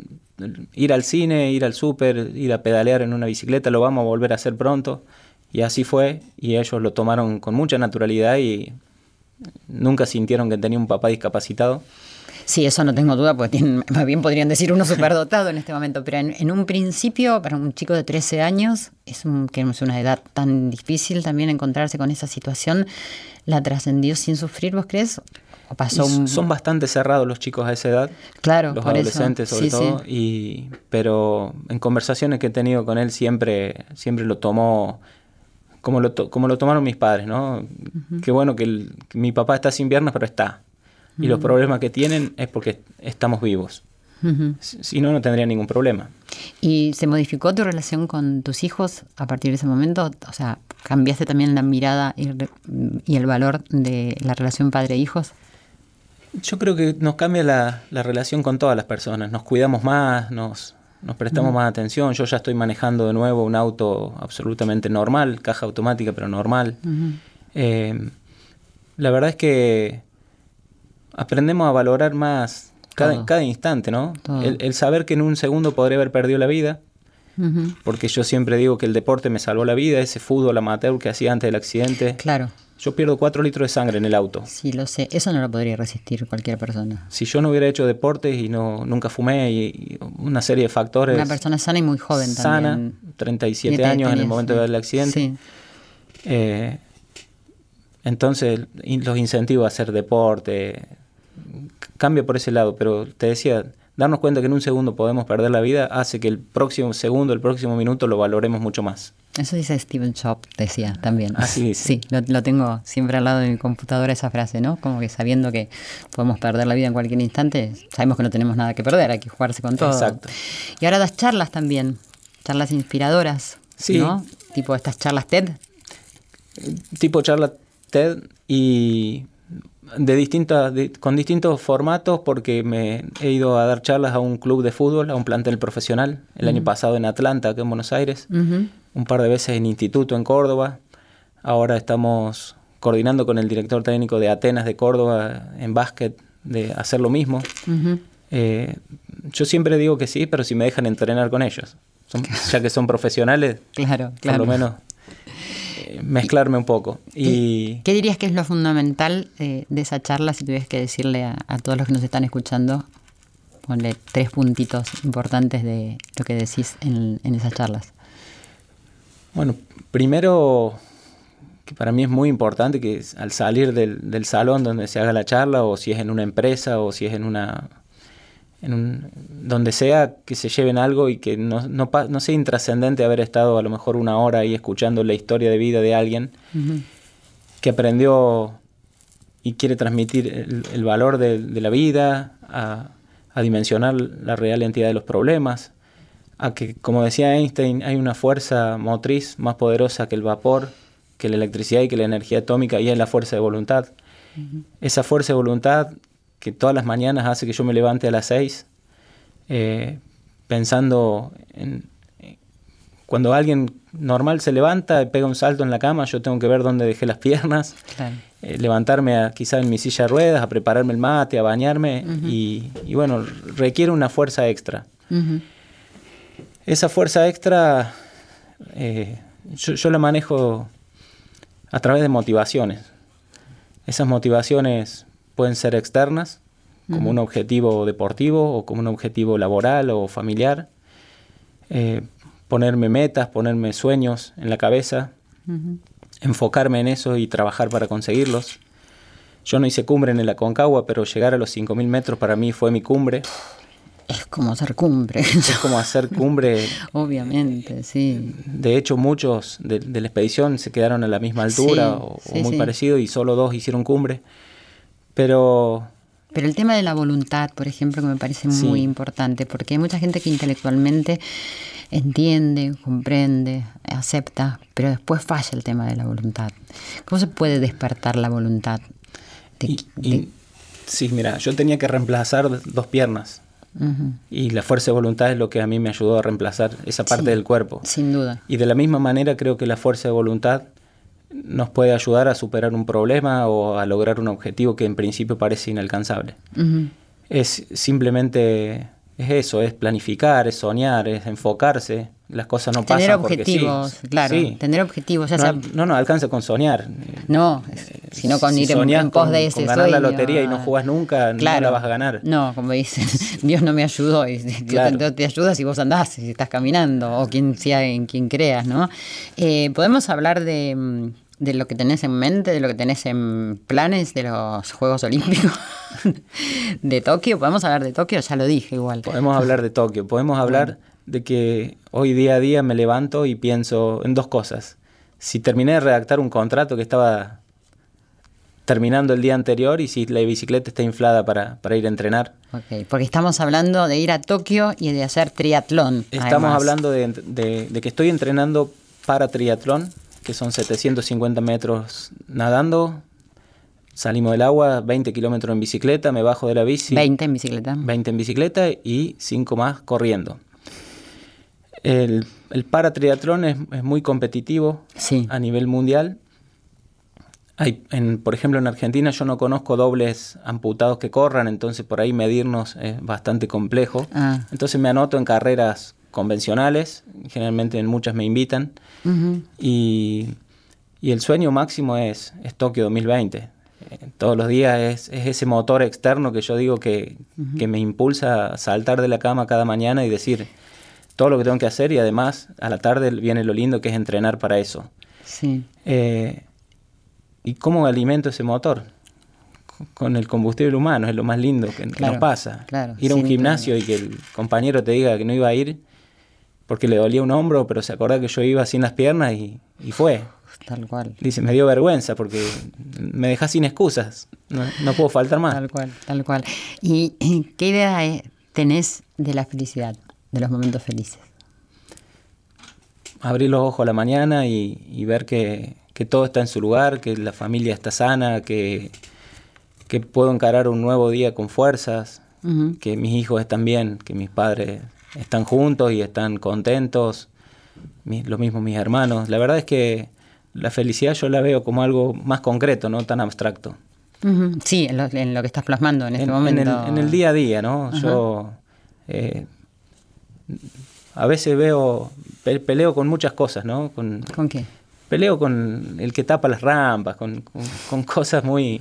D: ir al cine, ir al súper, ir a pedalear en una bicicleta, lo vamos a volver a hacer pronto. Y así fue, y ellos lo tomaron con mucha naturalidad y nunca sintieron que tenía un papá discapacitado.
A: Sí, eso no tengo duda, porque tienen- más bien podrían decir uno superdotado en este momento, pero en, en un principio, para un chico de 13 años, es un- que es una edad tan difícil también encontrarse con esa situación, ¿la trascendió sin sufrir, vos crees? ¿O pasó un...
D: son bastante cerrados los chicos a esa edad.
A: Claro,
D: los
A: eso.
D: adolescentes sobre
A: Sí, sí.
D: todo y pero en conversaciones que he tenido con él siempre siempre lo tomó como lo, to- como lo tomaron mis padres no qué bueno que, el- que mi papá está sin piernas pero está y los problemas que tienen es porque estamos vivos. Si si no no tendría ningún problema.
A: ¿Y se modificó tu relación con tus hijos a partir de ese momento? O sea, ¿cambiaste también la mirada y, el valor de la relación padre-hijos?
D: yo creo que nos cambia la, la relación con todas las personas. Nos cuidamos más nos nos prestamos más atención. Yo ya estoy manejando de nuevo un auto absolutamente normal caja automática pero normal. Eh, la verdad es que aprendemos a valorar más cada, instante, ¿no? El, el saber que en un segundo podría haber perdido la vida, porque yo siempre digo que el deporte me salvó la vida, ese fútbol amateur que hacía antes del accidente.
A: Claro,
D: Yo pierdo cuatro litros de sangre en el auto.
A: sí, lo sé. Eso no lo podría resistir cualquier persona.
D: Si yo no hubiera hecho deportes y no nunca fumé y, y una serie de factores.
A: Una persona sana y muy joven
D: sana,
A: también.
D: 37
A: Siete
D: años en el momento
A: sí.
D: del accidente.
A: Sí.
D: Eh, entonces, los incentivos a hacer deporte cambia por ese lado, pero te decía, darnos cuenta que en un segundo podemos perder la vida hace que el próximo segundo, el próximo minuto lo valoremos mucho más.
A: Eso dice Steven Jobs, decía también.
D: Así dice.
A: Sí, lo, lo tengo siempre al lado de mi computadora esa frase, ¿no? Como que sabiendo que podemos perder la vida en cualquier instante, sabemos que no tenemos nada que perder, hay que jugarse con todo.
D: Exacto.
A: Y ahora das charlas también, charlas inspiradoras,
D: Sí.
A: ¿no? Tipo estas charlas TED.
D: Tipo charla TED y de distintas, de- con distintos formatos porque me he ido a dar charlas a un club de fútbol, a un plantel profesional, el año pasado en Atlanta, acá en Buenos Aires. Un par de veces en instituto en Córdoba. Ahora estamos coordinando con el director técnico de Atenas de Córdoba en básquet de hacer lo mismo. Eh, yo siempre digo que sí, pero si me dejan entrenar con ellos. Son- ya que son profesionales,
A: Claro,
D: por
A: claro.
D: lo menos eh, mezclarme un poco. Y
A: ¿Qué dirías que es lo fundamental eh, de esa charla si tuvieras que decirle a, a todos los que nos están escuchando? Ponle tres puntitos importantes de lo que decís en, en esas charlas.
D: Bueno, primero, que para mí es muy importante que al salir del, del salón donde se haga la charla, o si es en una empresa, o si es en una. En un, donde sea, que se lleven algo y que no, no, pa- no sea intrascendente haber estado a lo mejor una hora ahí escuchando la historia de vida de alguien que aprendió y quiere transmitir el, el valor de, de la vida, a, a dimensionar la real entidad de los problemas, a que, como decía Einstein, hay una fuerza motriz más poderosa que el vapor, que la electricidad y que la energía atómica, y es la fuerza de voluntad. Esa fuerza de voluntad que todas las mañanas hace que yo me levante a las seis, eh, pensando en... Cuando alguien normal se levanta y pega un salto en la cama, yo tengo que ver dónde dejé las piernas,
A: Claro.
D: eh, levantarme a, quizá en mi silla de ruedas, a prepararme el mate, a bañarme, y, y bueno, requiere una fuerza extra. Esa fuerza extra eh, yo, yo la manejo a través de motivaciones. Esas motivaciones pueden ser externas, como un objetivo deportivo o como un objetivo laboral o familiar. Eh, ponerme metas, ponerme sueños en la cabeza,
A: Ujú.
D: enfocarme en eso y trabajar para conseguirlos. Yo no hice cumbre en el Aconcagua, pero llegar a los 5.000 metros para mí fue mi cumbre.
A: Es como ser cumbre.
D: Es como hacer cumbre
A: Obviamente, sí.
D: De hecho, muchos de, de la expedición se quedaron a la misma altura
A: Sí,
D: o, o
A: sí,
D: muy
A: sí.
D: parecido y solo dos hicieron cumbre. Pero
A: Pero el tema de la voluntad, por ejemplo, que me parece muy importante, porque hay mucha gente que intelectualmente entiende, comprende, acepta, pero después falla el tema de la voluntad. ¿Cómo se puede despertar la voluntad?
D: sí, mira, yo tenía que reemplazar dos piernas. Y la fuerza de voluntad es lo que a mí me ayudó a reemplazar esa parte del cuerpo.
A: Sin duda.
D: Y de la misma manera creo que la fuerza de voluntad nos puede ayudar a superar un problema o a lograr un objetivo que en principio parece inalcanzable. Es simplemente es eso, es planificar, es soñar, es enfocarse. Las cosas no
A: tener
D: pasan
A: objetivos,
D: porque sí.
A: claro, tener objetivos. Ya
D: no, no, no, alcanza con soñar.
A: No, sino con ir en, pos de ese
D: con ganar la lotería y no jugás nunca, no la vas a ganar.
A: No, como dicen, Dios no me ayudó, y Dios te, te, ayuda si vos andás, si estás caminando, o quien sea en quien creas, ¿no? Eh, Podemos hablar de mm, de lo que tenés en mente, de lo que tenés en planes de los Juegos Olímpicos de Tokio. ¿Podemos hablar de Tokio? Ya lo dije igual.
D: Podemos hablar de Tokio. Podemos hablar de que hoy día a día me levanto y pienso en dos cosas. Si terminé de redactar un contrato que estaba terminando el día anterior y si la bicicleta está inflada para, ir a entrenar.
A: Ok, porque estamos hablando de ir a Tokio y de hacer triatlón.
D: Estamos hablando de, de que estoy entrenando para triatlón que son 750 metros nadando. Salimos del agua, 20 kilómetros en bicicleta, me bajo de la bici.
A: 20 en bicicleta.
D: 20 en bicicleta y 5 más corriendo. El, el paratriatlón es, es, muy competitivo a nivel mundial. Hay, en, por ejemplo, en Argentina yo no conozco dobles amputados que corran, entonces por ahí medirnos es bastante complejo. Ah. Entonces me anoto en carreras convencionales, generalmente en muchas me invitan, y, el sueño máximo es, es Tokio 2020. Eh, todos los días es, ese motor externo que yo digo que, me impulsa a saltar de la cama cada mañana y decir todo lo que tengo que hacer y además a la tarde viene lo lindo que es entrenar para eso.
A: Sí.
D: Eh, ¿Y cómo alimento ese motor? Con el combustible humano, es lo más lindo que, nos pasa. ir a un gimnasio y que el compañero te diga que no iba a ir porque le dolía un hombro, pero se acordaba que yo iba sin las piernas y, fue.
A: Tal cual.
D: Dice, me dio vergüenza porque me dejas sin excusas, no, puedo faltar más.
A: Tal cual, tal cual. ¿Y qué idea tenés de la felicidad, de los momentos felices?
D: Abrir los ojos a la mañana y, ver que, todo está en su lugar, que la familia está sana, que, que puedo encarar un nuevo día con fuerzas, que mis hijos están bien, que mis padres están juntos y están contentos, lo mismo mis hermanos. La verdad es que la felicidad yo la veo como algo más concreto, no tan abstracto.
A: Sí, en lo, que estás plasmando en este momento.
D: En el, día a día, ¿no? Yo eh, a veces veo, peleo con muchas cosas, ¿no?
A: Con, ¿Con qué?
D: Peleo con el que tapa las rampas, con, con cosas muy...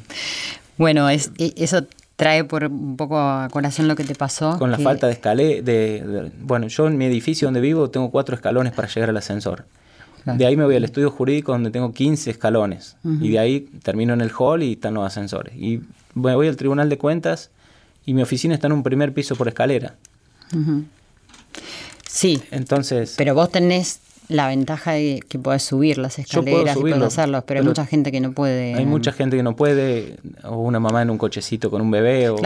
A: Bueno, es, e, eso trae por un poco a corazón lo que te pasó.
D: Con la falta de escalé, de, bueno, yo en mi edificio donde vivo tengo cuatro escalones para llegar al ascensor. De ahí me voy al estudio jurídico donde tengo 15 escalones. Y de ahí termino en el hall y están los ascensores. Y me voy al tribunal de cuentas y mi oficina está en un primer piso por escalera.
A: Sí.
D: Entonces.
A: Pero vos tenés la ventaja de que puedes subir las escaleras y puedes hacerlo, pero, hay mucha gente que no puede.
D: Hay mucha gente que no puede, o una mamá en un cochecito con un bebé, o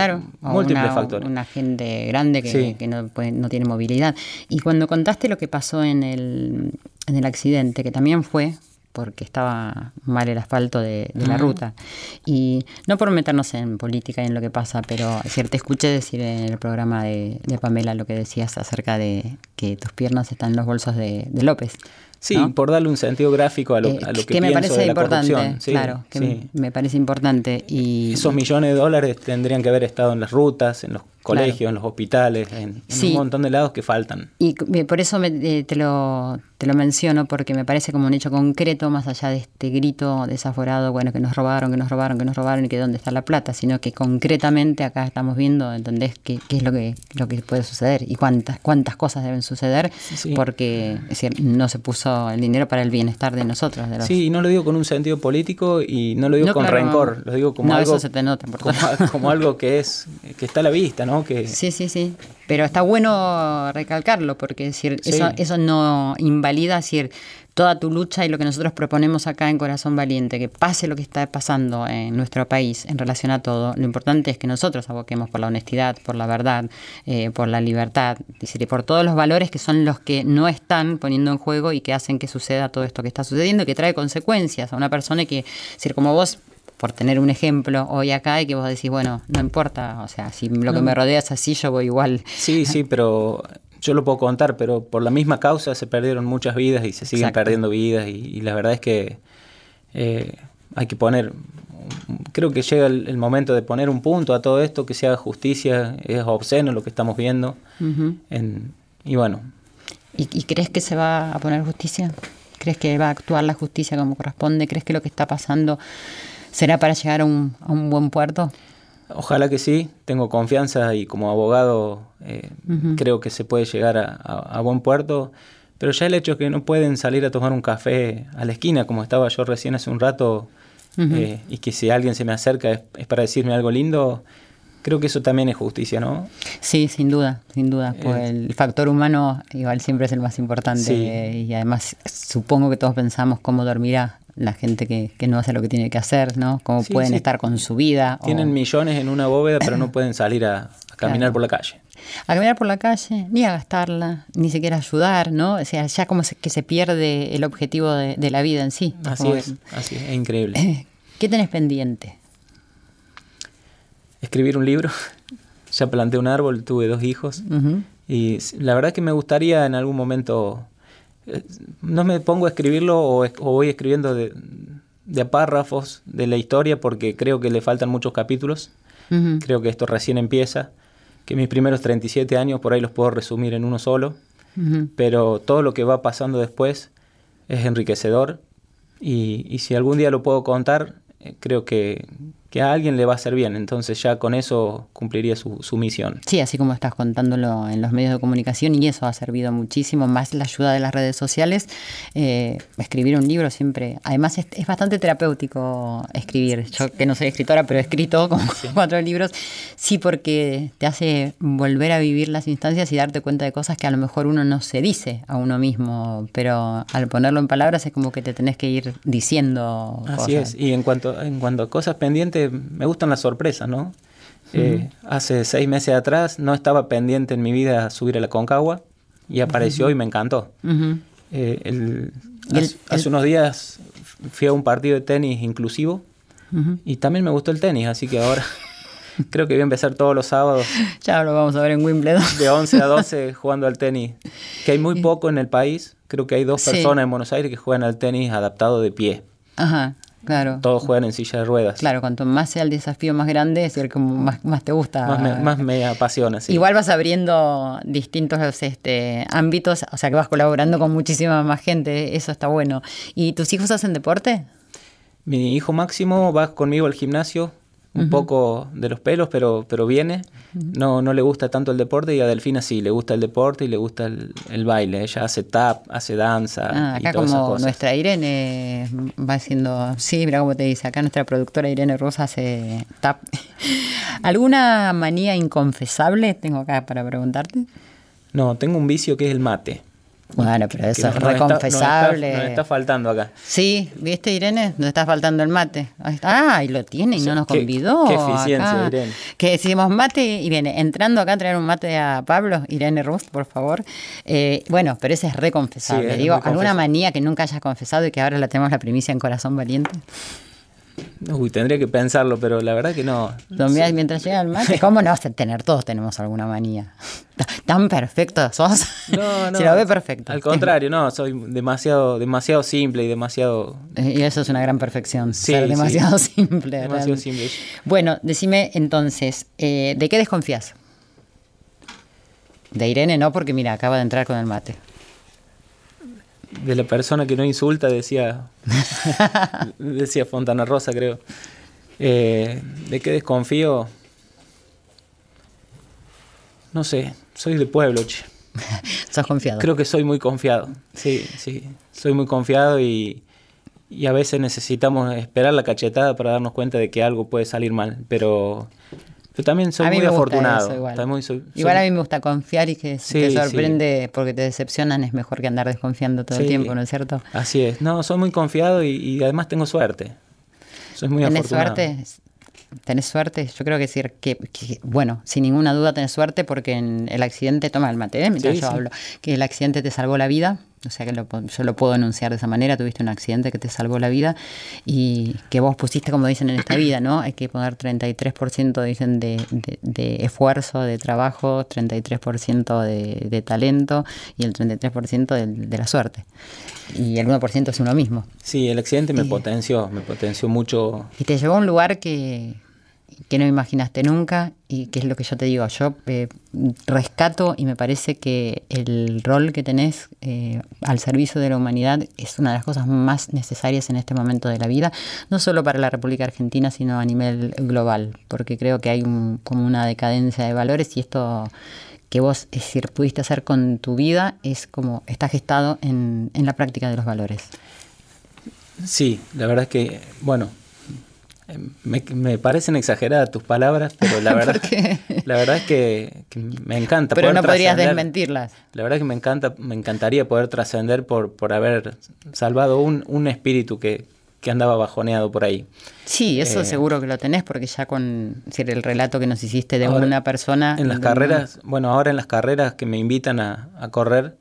D: múltiples
A: una,
D: factores.
A: Una gente grande que, que no, puede, no tiene movilidad. Y cuando contaste lo que pasó en el, en el accidente, que también fue porque estaba mal el asfalto de, la ruta. Y no por meternos en política y en lo que pasa, pero te escuché decir en el programa de, Pamela lo que decías acerca de que tus piernas están en los bolsos de, López.
D: Sí, por darle un sentido gráfico a lo, eh, que, que me parece importante,
A: claro, que me parece importante. Y,
D: Esos millones de dólares tendrían que haber estado en las rutas, en los colegios, en los hospitales, en, un montón de lados que faltan.
A: Y por eso eh, te, lo, te lo menciono, porque me parece como un hecho concreto, más allá de este grito desaforado, bueno, que nos robaron, que nos robaron, que nos robaron y que dónde está la plata, sino que concretamente acá estamos viendo, ¿entendés? ¿Qué, qué es lo que, lo que puede suceder y cuántas, cuántas cosas deben suceder? Porque es decir, no se puso el dinero para el bienestar de nosotros. De
D: Sí, y no lo digo con un sentido político y no lo digo con rencor, lo digo como algo,
A: se te nota,
D: como, como algo que es que está a la vista, ¿no?
A: Sí, sí, sí. Pero está bueno recalcarlo, porque decir, eso, eso no invalida decir, toda tu lucha y lo que nosotros proponemos acá en Corazón Valiente, que pase lo que está pasando en nuestro país en relación a todo, lo importante es que nosotros aboquemos por la honestidad, por la verdad, eh, por la libertad, decir, por todos los valores que son los que no están poniendo en juego y que hacen que suceda todo esto que está sucediendo y que trae consecuencias a una persona que, decir, como vos por tener un ejemplo hoy acá y que vos decís, bueno, no importa, o sea, si lo que me rodea es así, yo voy igual.
D: Sí, sí, pero yo lo puedo contar, pero por la misma causa se perdieron muchas vidas y se siguen perdiendo vidas y, la verdad es que eh, hay que poner, creo que llega el, momento de poner un punto a todo esto, que se haga justicia, es obsceno lo que estamos viendo y bueno.
A: ¿Y crees que se va a poner justicia? ¿Crees que va a actuar la justicia como corresponde? ¿Crees que lo que está pasando ¿Será para llegar a un, buen puerto?
D: Ojalá que sí, tengo confianza y como abogado eh, creo que se puede llegar a, buen puerto, pero ya el hecho de que no pueden salir a tomar un café a la esquina, como estaba yo recién hace un rato, eh, y que si alguien se me acerca es, para decirme algo lindo, creo que eso también es justicia, ¿no?
A: Sí, sin duda, sin duda. Pues el factor humano igual siempre es el más importante y además supongo que todos pensamos cómo dormirá la gente que, no hace lo que tiene que hacer, ¿no? Cómo pueden estar con su vida.
D: Tienen millones en una bóveda, pero no pueden salir a, caminar por la calle.
A: A caminar por la calle, ni a gastarla, ni siquiera ayudar, ¿no? O sea, ya como que se pierde el objetivo de, la vida en sí.
D: Así es, así es, increíble.
A: ¿Qué tenés pendiente?
D: Escribir un libro. ya planté un árbol, tuve dos hijos. Y la verdad que me gustaría en algún momento no me pongo a escribirlo o, voy escribiendo de, párrafos de la historia porque creo que le faltan muchos capítulos. Creo que esto recién empieza, que mis primeros 37 años por ahí los puedo resumir en uno solo, pero todo lo que va pasando después es enriquecedor y, y si algún día lo puedo contar, eh, creo que, que a alguien le va a hacer bien. Entonces ya con eso cumpliría su, su, misión.
A: Sí, así como estás contándolo en los medios de comunicación y eso ha servido muchísimo, más la ayuda de las redes sociales. Eh, escribir un libro siempre, además es, bastante terapéutico escribir. Yo que no soy escritora, pero he escrito como cuatro libros. Sí, porque te hace volver a vivir las instancias y darte cuenta de cosas que a lo mejor uno no se dice a uno mismo, pero al ponerlo en palabras es como que te tenés que ir diciendo.
D: Así es, y en cuanto, en cuanto a cosas pendientes, me gustan las sorpresas, ¿no? Eh, hace seis meses atrás no estaba pendiente en mi vida subir a la Concagua y apareció y me encantó. Eh, hace, unos días fui a un partido de tenis inclusivo y también me gustó el tenis, así que ahora creo que voy a empezar todos los sábados.
A: Ya lo vamos a ver en Wimbledon.
D: De 11 a 12 jugando al tenis, que hay muy poco en el país. Creo que hay dos personas en Buenos Aires que juegan al tenis adaptado de pie.
A: Ajá. Claro.
D: Todos juegan en silla de ruedas.
A: Claro, cuanto más sea el desafío más grande, es el que más, más te gusta.
D: Más me, apasiona, sí.
A: Igual vas abriendo distintos este, ámbitos, o sea que vas colaborando con muchísima más gente, eso está bueno. ¿Y tus hijos hacen deporte?
D: Mi hijo Máximo va conmigo al gimnasio un poco de los pelos, pero, pero viene. No, no le gusta tanto el deporte y a Delfina sí, le gusta el deporte y le gusta el, baile. Ella hace tap, hace danza.
A: Ah, acá como nuestra Irene va haciendo, sí, mira cómo te dice, acá nuestra productora Irene Rosa hace tap. ¿Alguna manía inconfesable tengo acá para preguntarte?
D: No, tengo un vicio que es el mate.
A: Bueno, pero eso es reconfesable.
D: Nos está, faltando acá.
A: Sí, ¿viste, Irene? Nos está faltando el mate. Ah, y lo tiene y no nos convidó.
D: Qué, eficiencia, Irene.
A: Que decimos mate y viene entrando acá a traer un mate a Pablo, Irene Rust, por favor. Eh, bueno, pero ese es reconfesable. Digo, ¿alguna manía que nunca hayas confesado y que ahora la tenemos la primicia en Corazón Valiente?
D: Uy, tendría que pensarlo, pero la verdad que no.
A: mientras llega el mate? ¿Cómo no vas a tener? Todos tenemos alguna manía. ¿Tan perfecto sos? No, no. Se lo ve perfecto.
D: Al contrario, no, soy demasiado, demasiado simple y demasiado.
A: Y eso es una gran perfección. Sí, ser demasiado simple.
D: Demasiado simple.
A: Bueno, decime entonces, eh, ¿de qué desconfías? De Irene no, porque mira, acaba de entrar con el mate
D: de la persona que no insulta, decía, decía Fontana Rosa, creo. Eh, ¿De qué desconfío? No sé, soy de pueblo, che.
A: ¿Sos confiado?
D: Creo que soy muy confiado, sí, sí. Soy muy confiado y, y a veces necesitamos esperar la cachetada para darnos cuenta de que algo puede salir mal, pero Pero también soy
A: A mí
D: muy
A: me gusta
D: afortunado.
A: eso igual.
D: También soy-
A: Igual
D: soy-
A: a mí me gusta confiar y que si
D: Sí,
A: te
D: sí.
A: sorprende porque te decepcionan es mejor que andar desconfiando todo el tiempo, ¿no es cierto?
D: Así es. No, soy muy confiado y, y además tengo suerte. Soy muy
A: ¿Tenés
D: afortunado.
A: suerte? ¿Tenés suerte? Yo creo que decir que, que, bueno, sin ninguna duda tenés suerte porque en el accidente, toma el mate, ¿eh? mientras yo hablo, que el accidente te salvó la vida, o sea que lo yo lo puedo enunciar de esa manera, tuviste un accidente que te salvó la vida y que vos pusiste, como dicen en esta vida, ¿no? Hay que poner 33% dicen de, de- de esfuerzo, de trabajo, 33% de, de talento y el 33% de, de la suerte. Y el 1% es uno mismo.
D: Sí, el accidente me
A: Y-
D: potenció, me potenció mucho.
A: Y te llevó a un lugar que, que no imaginaste nunca y que es lo que yo te digo. Yo eh, rescato y me parece que el rol que tenés eh, al servicio de la humanidad es una de las cosas más necesarias en este momento de la vida, no solo para la República Argentina, sino a nivel global, porque creo que hay un- como una decadencia de valores y esto que vos es decir, pudiste hacer con tu vida es como está gestado en, en la práctica de los valores.
D: Sí, la verdad es que, bueno, me, me parecen exageradas tus palabras, pero la verdad, la verdad es que, que me encanta.
A: Pero
D: poder
A: no podrías desmentirlas.
D: La verdad es que me encanta, me encantaría poder trascender por, por haber salvado un, un espíritu que, que andaba bajoneado por ahí.
A: Sí, eso
D: Eh,
A: seguro que lo tenés porque ya con decir, el relato que nos hiciste de
D: Ahora,
A: una persona...
D: En las
A: de
D: carreras, bueno, ahora en las carreras que me invitan a, a correr,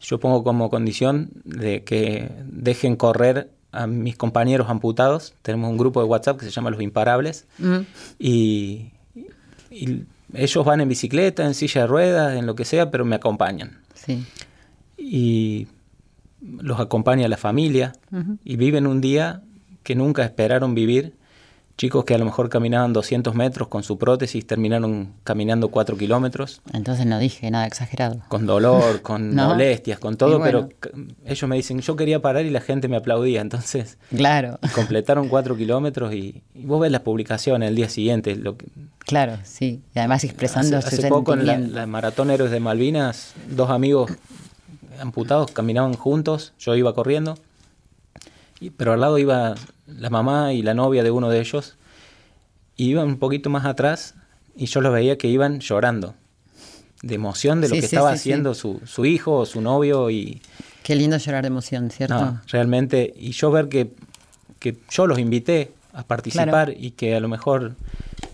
D: yo pongo como condición de que dejen correr a mis compañeros amputados. Tenemos un grupo de WhatsApp que se llama Los Imparables. Y, y ellos van en bicicleta, en silla de ruedas, en lo que sea, pero me acompañan.
A: sí.
D: Y los acompaña la familia y viven un día que nunca esperaron vivir. Chicos que a lo mejor caminaban 200 metros con su prótesis, terminaron caminando 4 kilómetros,
A: Entonces no dije nada exagerado.
D: con dolor, con
A: No.
D: molestias, con todo,
A: bueno.
D: pero ellos me dicen, yo quería parar y la gente me aplaudía. Entonces
A: Claro,
D: completaron 4 kilómetros y, y vos ves las publicaciones el día siguiente, lo que,
A: claro, sí. Y además expresando
D: hace,
A: su
D: hace poco en la, la Maratón Héroes de Malvinas, dos amigos amputados caminaban juntos, yo iba corriendo, y- pero al lado iba la mamá y la novia de uno de ellos, y iban un poquito más atrás y yo los veía que iban llorando, de emoción de lo
A: Sí,
D: que
A: sí,
D: estaba
A: sí,
D: haciendo Su, su hijo o su novio y
A: Qué lindo llorar de emoción, ¿cierto?
D: no, realmente, y yo ver que, que yo los invité a participar
A: Claro.
D: y que a lo mejor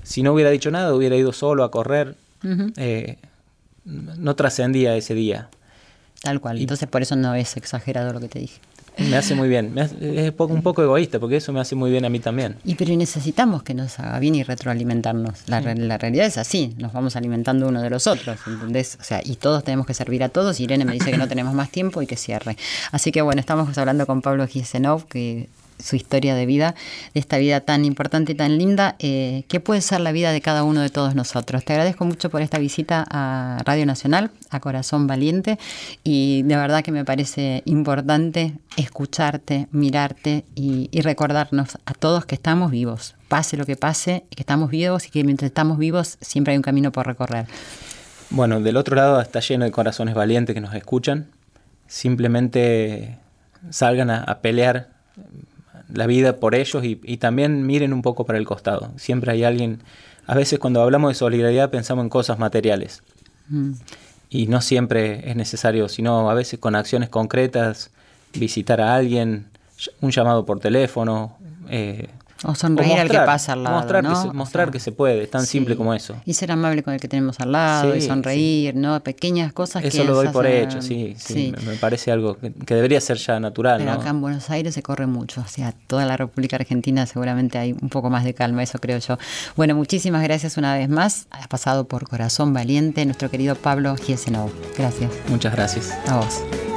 D: si no hubiera dicho nada, hubiera ido solo a correr, eh, no trascendía ese día.
A: Tal cual.
D: y-
A: Entonces por eso no es exagerado lo que te dije.
D: Me hace muy bien. Me hace- es un poco egoísta porque eso me hace muy bien a mí también.
A: Y pero necesitamos que nos haga bien y retroalimentarnos. La, la realidad es así, nos vamos alimentando uno de los otros, ¿entendés? O sea, y todos tenemos que servir a todos. Irene me dice que no tenemos más tiempo y que cierre. Así que bueno, estamos hablando con Pablo Gisenov, que su historia de vida, de esta vida tan importante y tan linda, eh, que puede ser la vida de cada uno de todos nosotros. Te agradezco mucho por esta visita a Radio Nacional, a Corazón Valiente, y de verdad que me parece importante escucharte, mirarte y, recordarnos a todos que estamos vivos, pase lo que pase, que estamos vivos y que mientras estamos vivos siempre hay un camino por recorrer.
D: Bueno, del otro lado está lleno de corazones valientes que nos escuchan. Simplemente salgan a pelear la vida por ellos y, y también miren un poco para el costado. Siempre hay alguien, a veces cuando hablamos de solidaridad pensamos en cosas materiales
A: Mm.
D: y no siempre es necesario, sino a veces con acciones concretas, visitar a alguien, un llamado por teléfono. eh,
A: O sonreír al que
D: mostrar,
A: pasa al lado.
D: Mostrar,
A: ¿no?
D: que, se,
A: O
D: mostrar
A: sea,
D: que se puede, es tan
A: sí.
D: simple como eso.
A: Y ser amable con el que tenemos al lado, y
D: Sí,
A: sonreír, ¿no? Pequeñas cosas que
D: Eso lo doy por hecho, sí, sí, Me, parece algo que, que debería ser ya natural,
A: Pero
D: ¿no?
A: acá en Buenos Aires se corre mucho, o sea, toda la República Argentina seguramente hay un poco más de calma, eso creo yo. Bueno, muchísimas gracias una vez más. Ha pasado por Corazón Valiente nuestro querido Pablo Giesenov. Gracias.
D: Muchas gracias.
A: A vos.